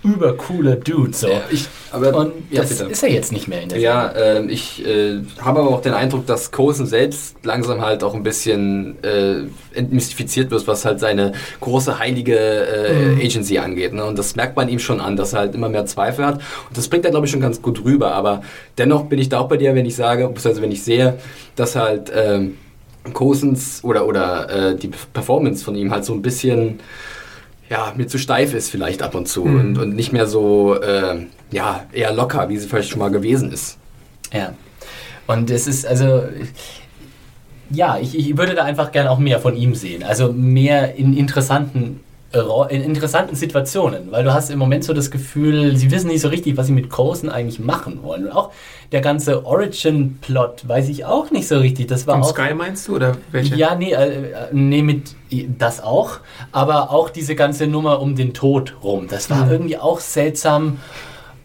übercooler Dude. So. Ich, aber, Und ja, das bitte. ist er jetzt nicht mehr in der Ja, ähm, ich äh, habe aber auch den Eindruck, dass Coulson selbst langsam halt auch ein bisschen äh, entmystifiziert wird, was halt seine große heilige äh, Agency angeht. Ne? Und das merkt man ihm schon an, dass er halt immer mehr Zweifel hat. Und das bringt er, glaube ich, schon ganz gut rüber. Aber dennoch bin ich da auch bei dir, wenn ich sage, beziehungsweise wenn ich sehe, dass halt ähm, Cousins oder, oder äh, die Performance von ihm halt so ein bisschen ja, mir zu steif ist vielleicht ab und zu und, und nicht mehr so, äh, ja, eher locker, wie sie vielleicht schon mal gewesen ist. Ja. Und es ist also. Ja, ich, ich würde da einfach gerne auch mehr von ihm sehen. Also mehr in interessanten in interessanten Situationen, weil du hast im Moment so das Gefühl, sie wissen nicht so richtig, was sie mit Coulson eigentlich machen wollen. Und auch der ganze Origin-Plot weiß ich auch nicht so richtig. Das war Von auch Sky meinst du oder welche? ja, nee, äh, äh, nee, mit das auch, aber auch diese ganze Nummer um den Tod rum. Das war irgendwie auch seltsam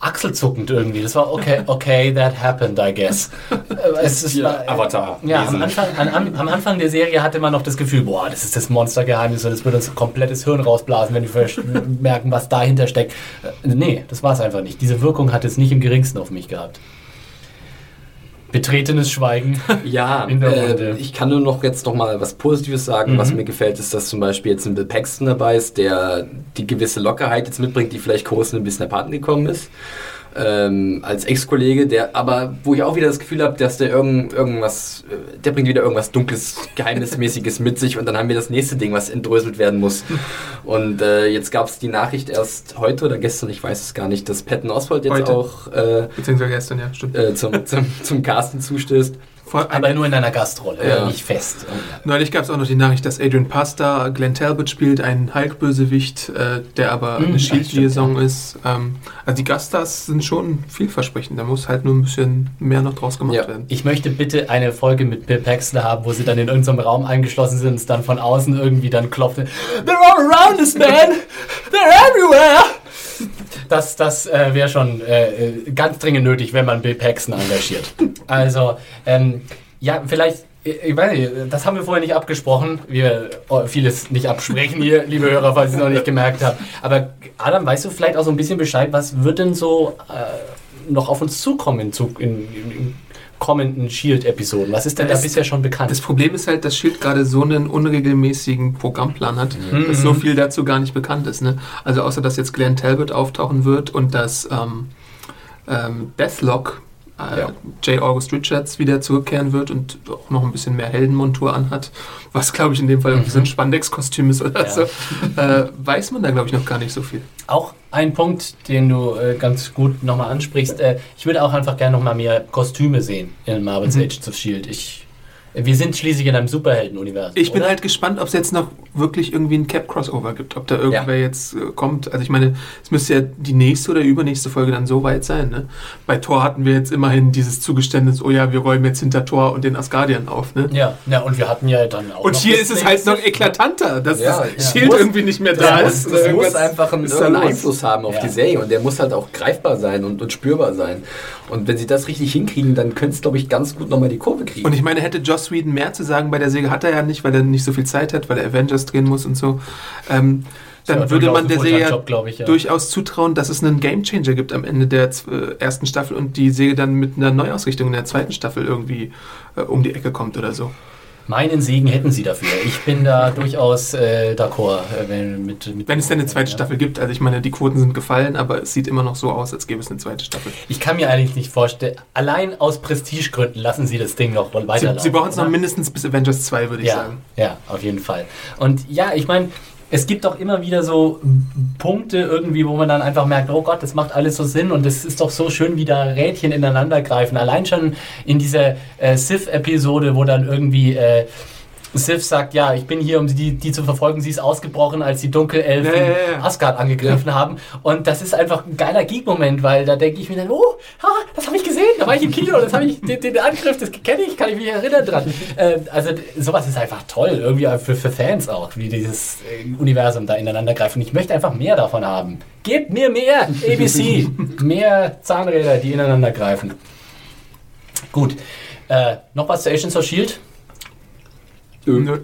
achselzuckend irgendwie. Das war okay, okay, that happened, I guess. Äh, es ist, Ja, Avatar. Ja, am. Anfang, an, am, Anfang der Serie hatte man noch das Gefühl, boah, das ist das Monstergeheimnis und das wird uns komplettes Hirn rausblasen, wenn wir merken, was dahinter steckt. Äh, Nee, das war es einfach nicht. Diese Wirkung hat es nicht im geringsten auf mich gehabt. Betretenes Schweigen. Ja, In der äh, Runde. ich kann nur noch jetzt noch mal was Positives sagen. Was Mhm. mir gefällt, ist, dass zum Beispiel jetzt ein Bill Paxton dabei ist, der die gewisse Lockerheit jetzt mitbringt, die vielleicht Coulson ein bisschen abhanden gekommen ist. Ähm, als Ex-Kollege, der aber, wo ich auch wieder das Gefühl habe, dass der irgend, irgendwas, äh, der bringt wieder irgendwas Dunkles, Geheimnismäßiges mit sich und dann haben wir das nächste Ding, was entdröselt werden muss. Und äh, jetzt gab es die Nachricht erst heute oder gestern, ich weiß es gar nicht, dass Patton Oswald jetzt Heute. auch äh, Beziehungsweise gestern, ja, stimmt. äh, zum, zum, zum Casten zustößt. Vor, Aber nur in einer Gastrolle, Ja. nicht fest. Neulich gab es auch noch die Nachricht, dass Adrian Pasta Glenn Talbot spielt, ein Hulk-Bösewicht, äh, der aber Hm, eine Shield-Liaison ist. Ähm, also die Gaststars sind schon vielversprechend. Da muss halt nur ein bisschen mehr noch draus gemacht Ja. werden. Ich möchte bitte eine Folge mit Bill Paxton haben, wo sie dann in irgendeinem Raum eingeschlossen sind und es dann von außen irgendwie dann klopft. They're all around us, man! They're everywhere! Das, das äh, wäre schon äh, äh, ganz dringend nötig, wenn man Bill Paxton engagiert. Also, ähm, ja, vielleicht, ich ich weiß nicht, das haben wir vorher nicht abgesprochen. Wir oh, vieles nicht absprechen hier, liebe Hörer, falls ihr es noch nicht gemerkt habt. Aber Adam, weißt du vielleicht auch so ein bisschen Bescheid, was wird denn so äh, noch auf uns zukommen in, in, in kommenden Shield-Episoden? Was ist denn da Das- bisher schon bekannt? Das Problem ist halt, dass Shield gerade so einen unregelmäßigen Programmplan hat, Mhm. dass so viel dazu gar nicht bekannt ist. Ne? Also außer, dass jetzt Glenn Talbot auftauchen wird und dass ähm, ähm, Deathlock, äh, Ja. J. August Richards wieder zurückkehren wird und auch noch ein bisschen mehr Heldenmontur anhat, was glaube ich in dem Fall irgendwie so ein Spandex-Kostüm ist oder Ja. so, äh, weiß man da glaube ich noch gar nicht so viel. Auch ein Punkt, den du äh, ganz gut nochmal ansprichst. Äh, ich würde auch einfach gerne nochmal mehr Kostüme sehen in Marvel's Mhm. Agents of S.H.I.E.L.D. Ich, wir sind schließlich in einem Superhelden-Universum. Ich bin oder? halt gespannt, ob es jetzt noch wirklich irgendwie ein Cap-Crossover gibt, ob da irgendwer jetzt äh, kommt. Also ich meine, es müsste ja die nächste oder übernächste Folge dann so weit sein. Ne? Bei Thor hatten wir jetzt immerhin dieses Zugeständnis, oh ja, wir räumen jetzt hinter Thor und den Asgardian auf. Ne? Ja, ja, und wir hatten ja dann auch. Und noch hier ist es halt noch eklatanter, dass Ja, das ja. Shield Muss- irgendwie nicht mehr da Ja, ist. Das muss einfach einen. Einfluss haben auf Ja. die Serie und der muss halt auch greifbar sein und, und spürbar sein. Und wenn sie das richtig hinkriegen, dann könnte es, glaube ich, ganz gut nochmal die Kurve kriegen. Und ich meine, hätte Joss Whedon mehr zu sagen bei der Serie, hat er ja nicht, weil er nicht so viel Zeit hat, weil er Avengers drehen muss und so. Ähm, dann Ja, würde man der Serie ich, ja. durchaus zutrauen, dass es einen Gamechanger gibt am Ende der äh, ersten Staffel und die Serie dann mit einer Neuausrichtung in der zweiten Staffel irgendwie äh, um die Ecke kommt oder so. Meinen Segen hätten sie dafür. Ich bin da durchaus äh, d'accord. Äh, wenn, mit, mit Wenn es denn eine zweite ja. Staffel gibt, also ich meine, die Quoten sind gefallen, aber es sieht immer noch so aus, als gäbe es eine zweite Staffel. Ich kann mir eigentlich nicht vorstellen, allein aus Prestigegründen lassen sie das Ding noch wohl Sie, weiterlaufen. sie brauchen es noch oder? mindestens bis Avengers 2, würde ich ja, sagen. Ja, auf jeden Fall. Und ja, ich meine, es gibt doch immer wieder so Punkte irgendwie, wo man dann einfach merkt, oh Gott, das macht alles so Sinn und es ist doch so schön, wie da Rädchen ineinander greifen. Allein schon in dieser äh, Sith-Episode, wo dann irgendwie äh, Sif sagt, ja, ich bin hier, um die, die zu verfolgen. Sie ist ausgebrochen, als die Dunkelelfen Ja, ja, ja. Asgard angegriffen haben. Und das ist einfach ein geiler Geek-Moment, weil da denke ich mir dann, oh, ha, das habe ich gesehen, da war ich im Kino, das habe ich, den, den Angriff, das kenne ich, kann ich mich erinnern dran. äh, also sowas ist einfach toll, irgendwie für, für Fans auch, wie dieses äh, Universum da ineinander greift. Und ich möchte einfach mehr davon haben. Gebt mir mehr, ABC, mehr Zahnräder, die ineinander greifen. Gut, äh, noch was zu Agents of S.H.I.E.L.D.? Nö.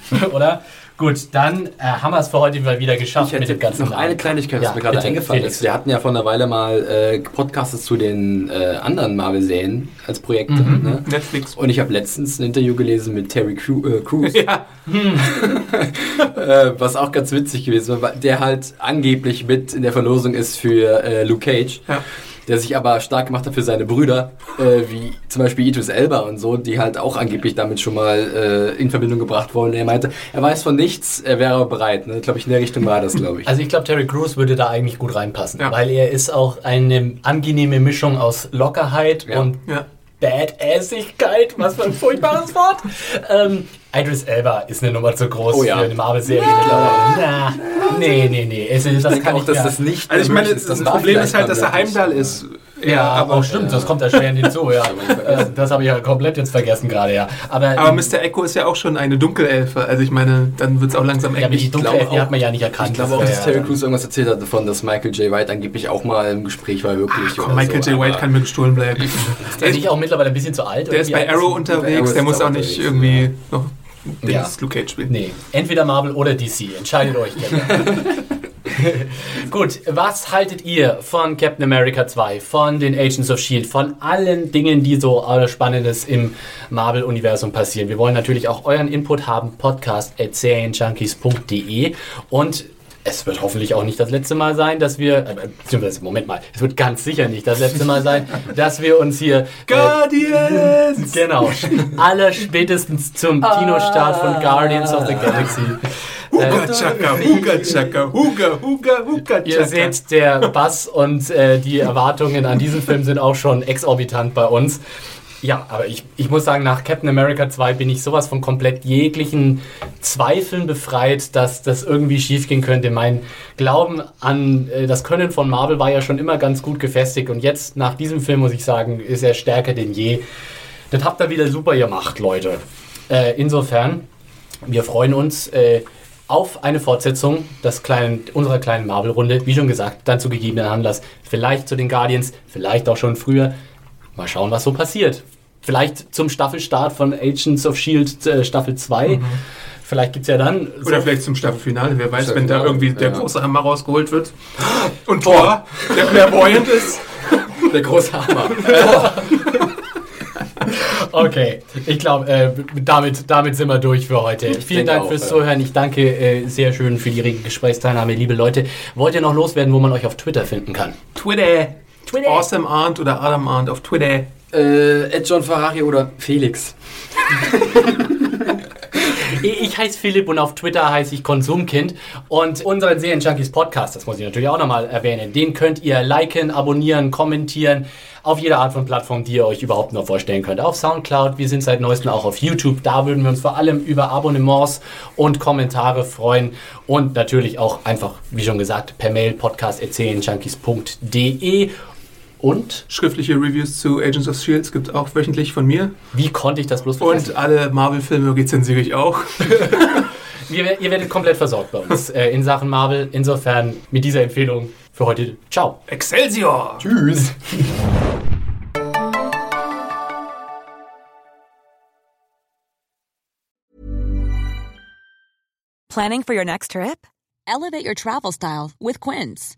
oder? Gut, dann äh, haben wir es für heute mal wieder geschafft Ich mit dem ganzen noch eine. Kleinigkeit, Ja, was mir gerade eingefallen Felix. ist. Wir hatten ja vor einer Weile mal äh, Podcasts zu den äh, anderen Marvel-Serien als Projekte. Mhm. Ne? Netflix. Und ich habe letztens ein Interview gelesen mit Terry Crew, äh, Crews, Ja, äh, was auch ganz witzig gewesen war, weil der halt angeblich mit in der Verlosung ist für äh, Luke Cage. ja. Der sich aber stark gemacht hat für seine Brüder, äh, wie zum Beispiel Idris Elba und so, die halt auch angeblich damit schon mal äh, in Verbindung gebracht wurden. Er meinte, er weiß von nichts, er wäre aber bereit. Ne? Glaube ich, in der Richtung war das, glaube ich. Also ich glaube, Terry Crews würde da eigentlich gut reinpassen, Ja. weil er ist auch eine angenehme Mischung aus Lockerheit Ja. und ja. Badassigkeit, was für ein furchtbares Wort. Ähm, Idris Elba ist eine Nummer zu groß Oh ja. für eine Marvel-Serie. Na, nee, nee, nee. Es, ist- das Ich kann auch, ich dass ja. das nicht. Also ich meine, das, war Problem ist halt, dass er. Heimdall ist. Ja, aber aber, stimmt, das kommt erschwerend hinzu, ja. Äh, das habe ich ja komplett jetzt vergessen gerade, ja. Aber, aber Mr. Echo ist ja auch schon eine Dunkelelfe. Also ich meine, dann wird es auch langsam ja, die glaube Elf, die auch- hat man ja nicht erkannt. Ich glaube auch, dass ja Terry Crews irgendwas erzählt hat davon, dass Michael J. White angeblich auch mal im Gespräch war, wirklich. Komm, oder Michael so, J. White kann mir gestohlen bleiben. Ist der nicht auch mittlerweile ein bisschen zu alt? Der ist bei? Arrow unterwegs, der muss auch nicht irgendwie noch den Ja. Luke Cage spielen. Nee, entweder Marvel oder DC. Entscheidet euch. Kinder. Gut, was haltet ihr von Captain America 2, von den Agents of S.H.I.E.L.D., von allen Dingen, die so äh, Spannendes im Marvel-Universum passieren? Wir wollen natürlich auch euren Input haben, podcast.serienjunkies.de und es wird hoffentlich auch nicht das letzte Mal sein, dass wir, äh, beziehungsweise, Moment mal, es wird ganz sicher nicht das letzte Mal sein, dass wir uns hier... Äh, Guardians! Genau. Aller spätestens zum Kinostart von Guardians of the Galaxy. Huga Chaka, Huga Chaka, Huga, Huga, Huga Ihr Chaka. seht, der Bass und äh, die Erwartungen an diesen Film sind auch schon exorbitant bei uns. Ja, aber ich, ich muss sagen, nach Captain America 2 bin ich sowas von komplett jeglichen Zweifeln befreit, dass das irgendwie schiefgehen könnte. Mein Glauben an äh, das Können von Marvel war ja schon immer ganz gut gefestigt und jetzt nach diesem Film muss ich sagen, ist er stärker denn je. Das habt ihr wieder super gemacht, Leute. Äh, insofern, wir freuen uns äh, auf eine Fortsetzung des kleinen, unserer kleinen Marvel-Runde. Wie schon gesagt, dann zu gegebenen Anlass. Vielleicht zu den Guardians, vielleicht auch schon früher. Mal schauen, was so passiert. Vielleicht zum Staffelstart von Agents of S.H.I.E.L.D. äh, Staffel 2. Vielleicht gibt es ja dann... so- Oder vielleicht zum Staffelfinale, wer weiß, wenn da irgendwie der ja. große Hammer rausgeholt wird. Und Thor, der clairvoyant ist. Der große Hammer. Okay, ich glaube, äh, damit, damit sind wir durch für heute. Vielen denke Dank auch, fürs ja. Zuhören. Ich danke äh, sehr schön für die rege Gesprächsteilnahme, liebe Leute. Wollt ihr noch loswerden, wo man euch auf Twitter finden kann? Twitter. Twitter. Awesome Arndt oder Adam Arndt auf Twitter. äh, Ed John Ferrari oder Felix. Ich heiße Philipp und auf Twitter heiße ich Konsumkind. Und unseren Serienjunkies Podcast, das muss ich natürlich auch nochmal erwähnen, den könnt ihr liken, abonnieren, kommentieren. Auf jeder Art von Plattform, die ihr euch überhaupt noch vorstellen könnt. Auf Soundcloud, wir sind seit neuestem auch auf YouTube. Da würden wir uns vor allem über Abonnements und Kommentare freuen. Und natürlich auch einfach, wie schon gesagt, per Mail podcast.serienjunkies.de. Und Schriftliche Reviews zu Agents of S.H.I.E.L.D. gibt es auch wöchentlich von mir. wie konnte ich das bloß vergessen? Und alle Marvel-Filme rezensiere ich auch. Wir, ihr werdet komplett versorgt bei uns äh, in Sachen Marvel. Insofern mit dieser Empfehlung für heute. Ciao. Excelsior! Tschüss. Planning for your next trip? Elevate your travel style with Quince.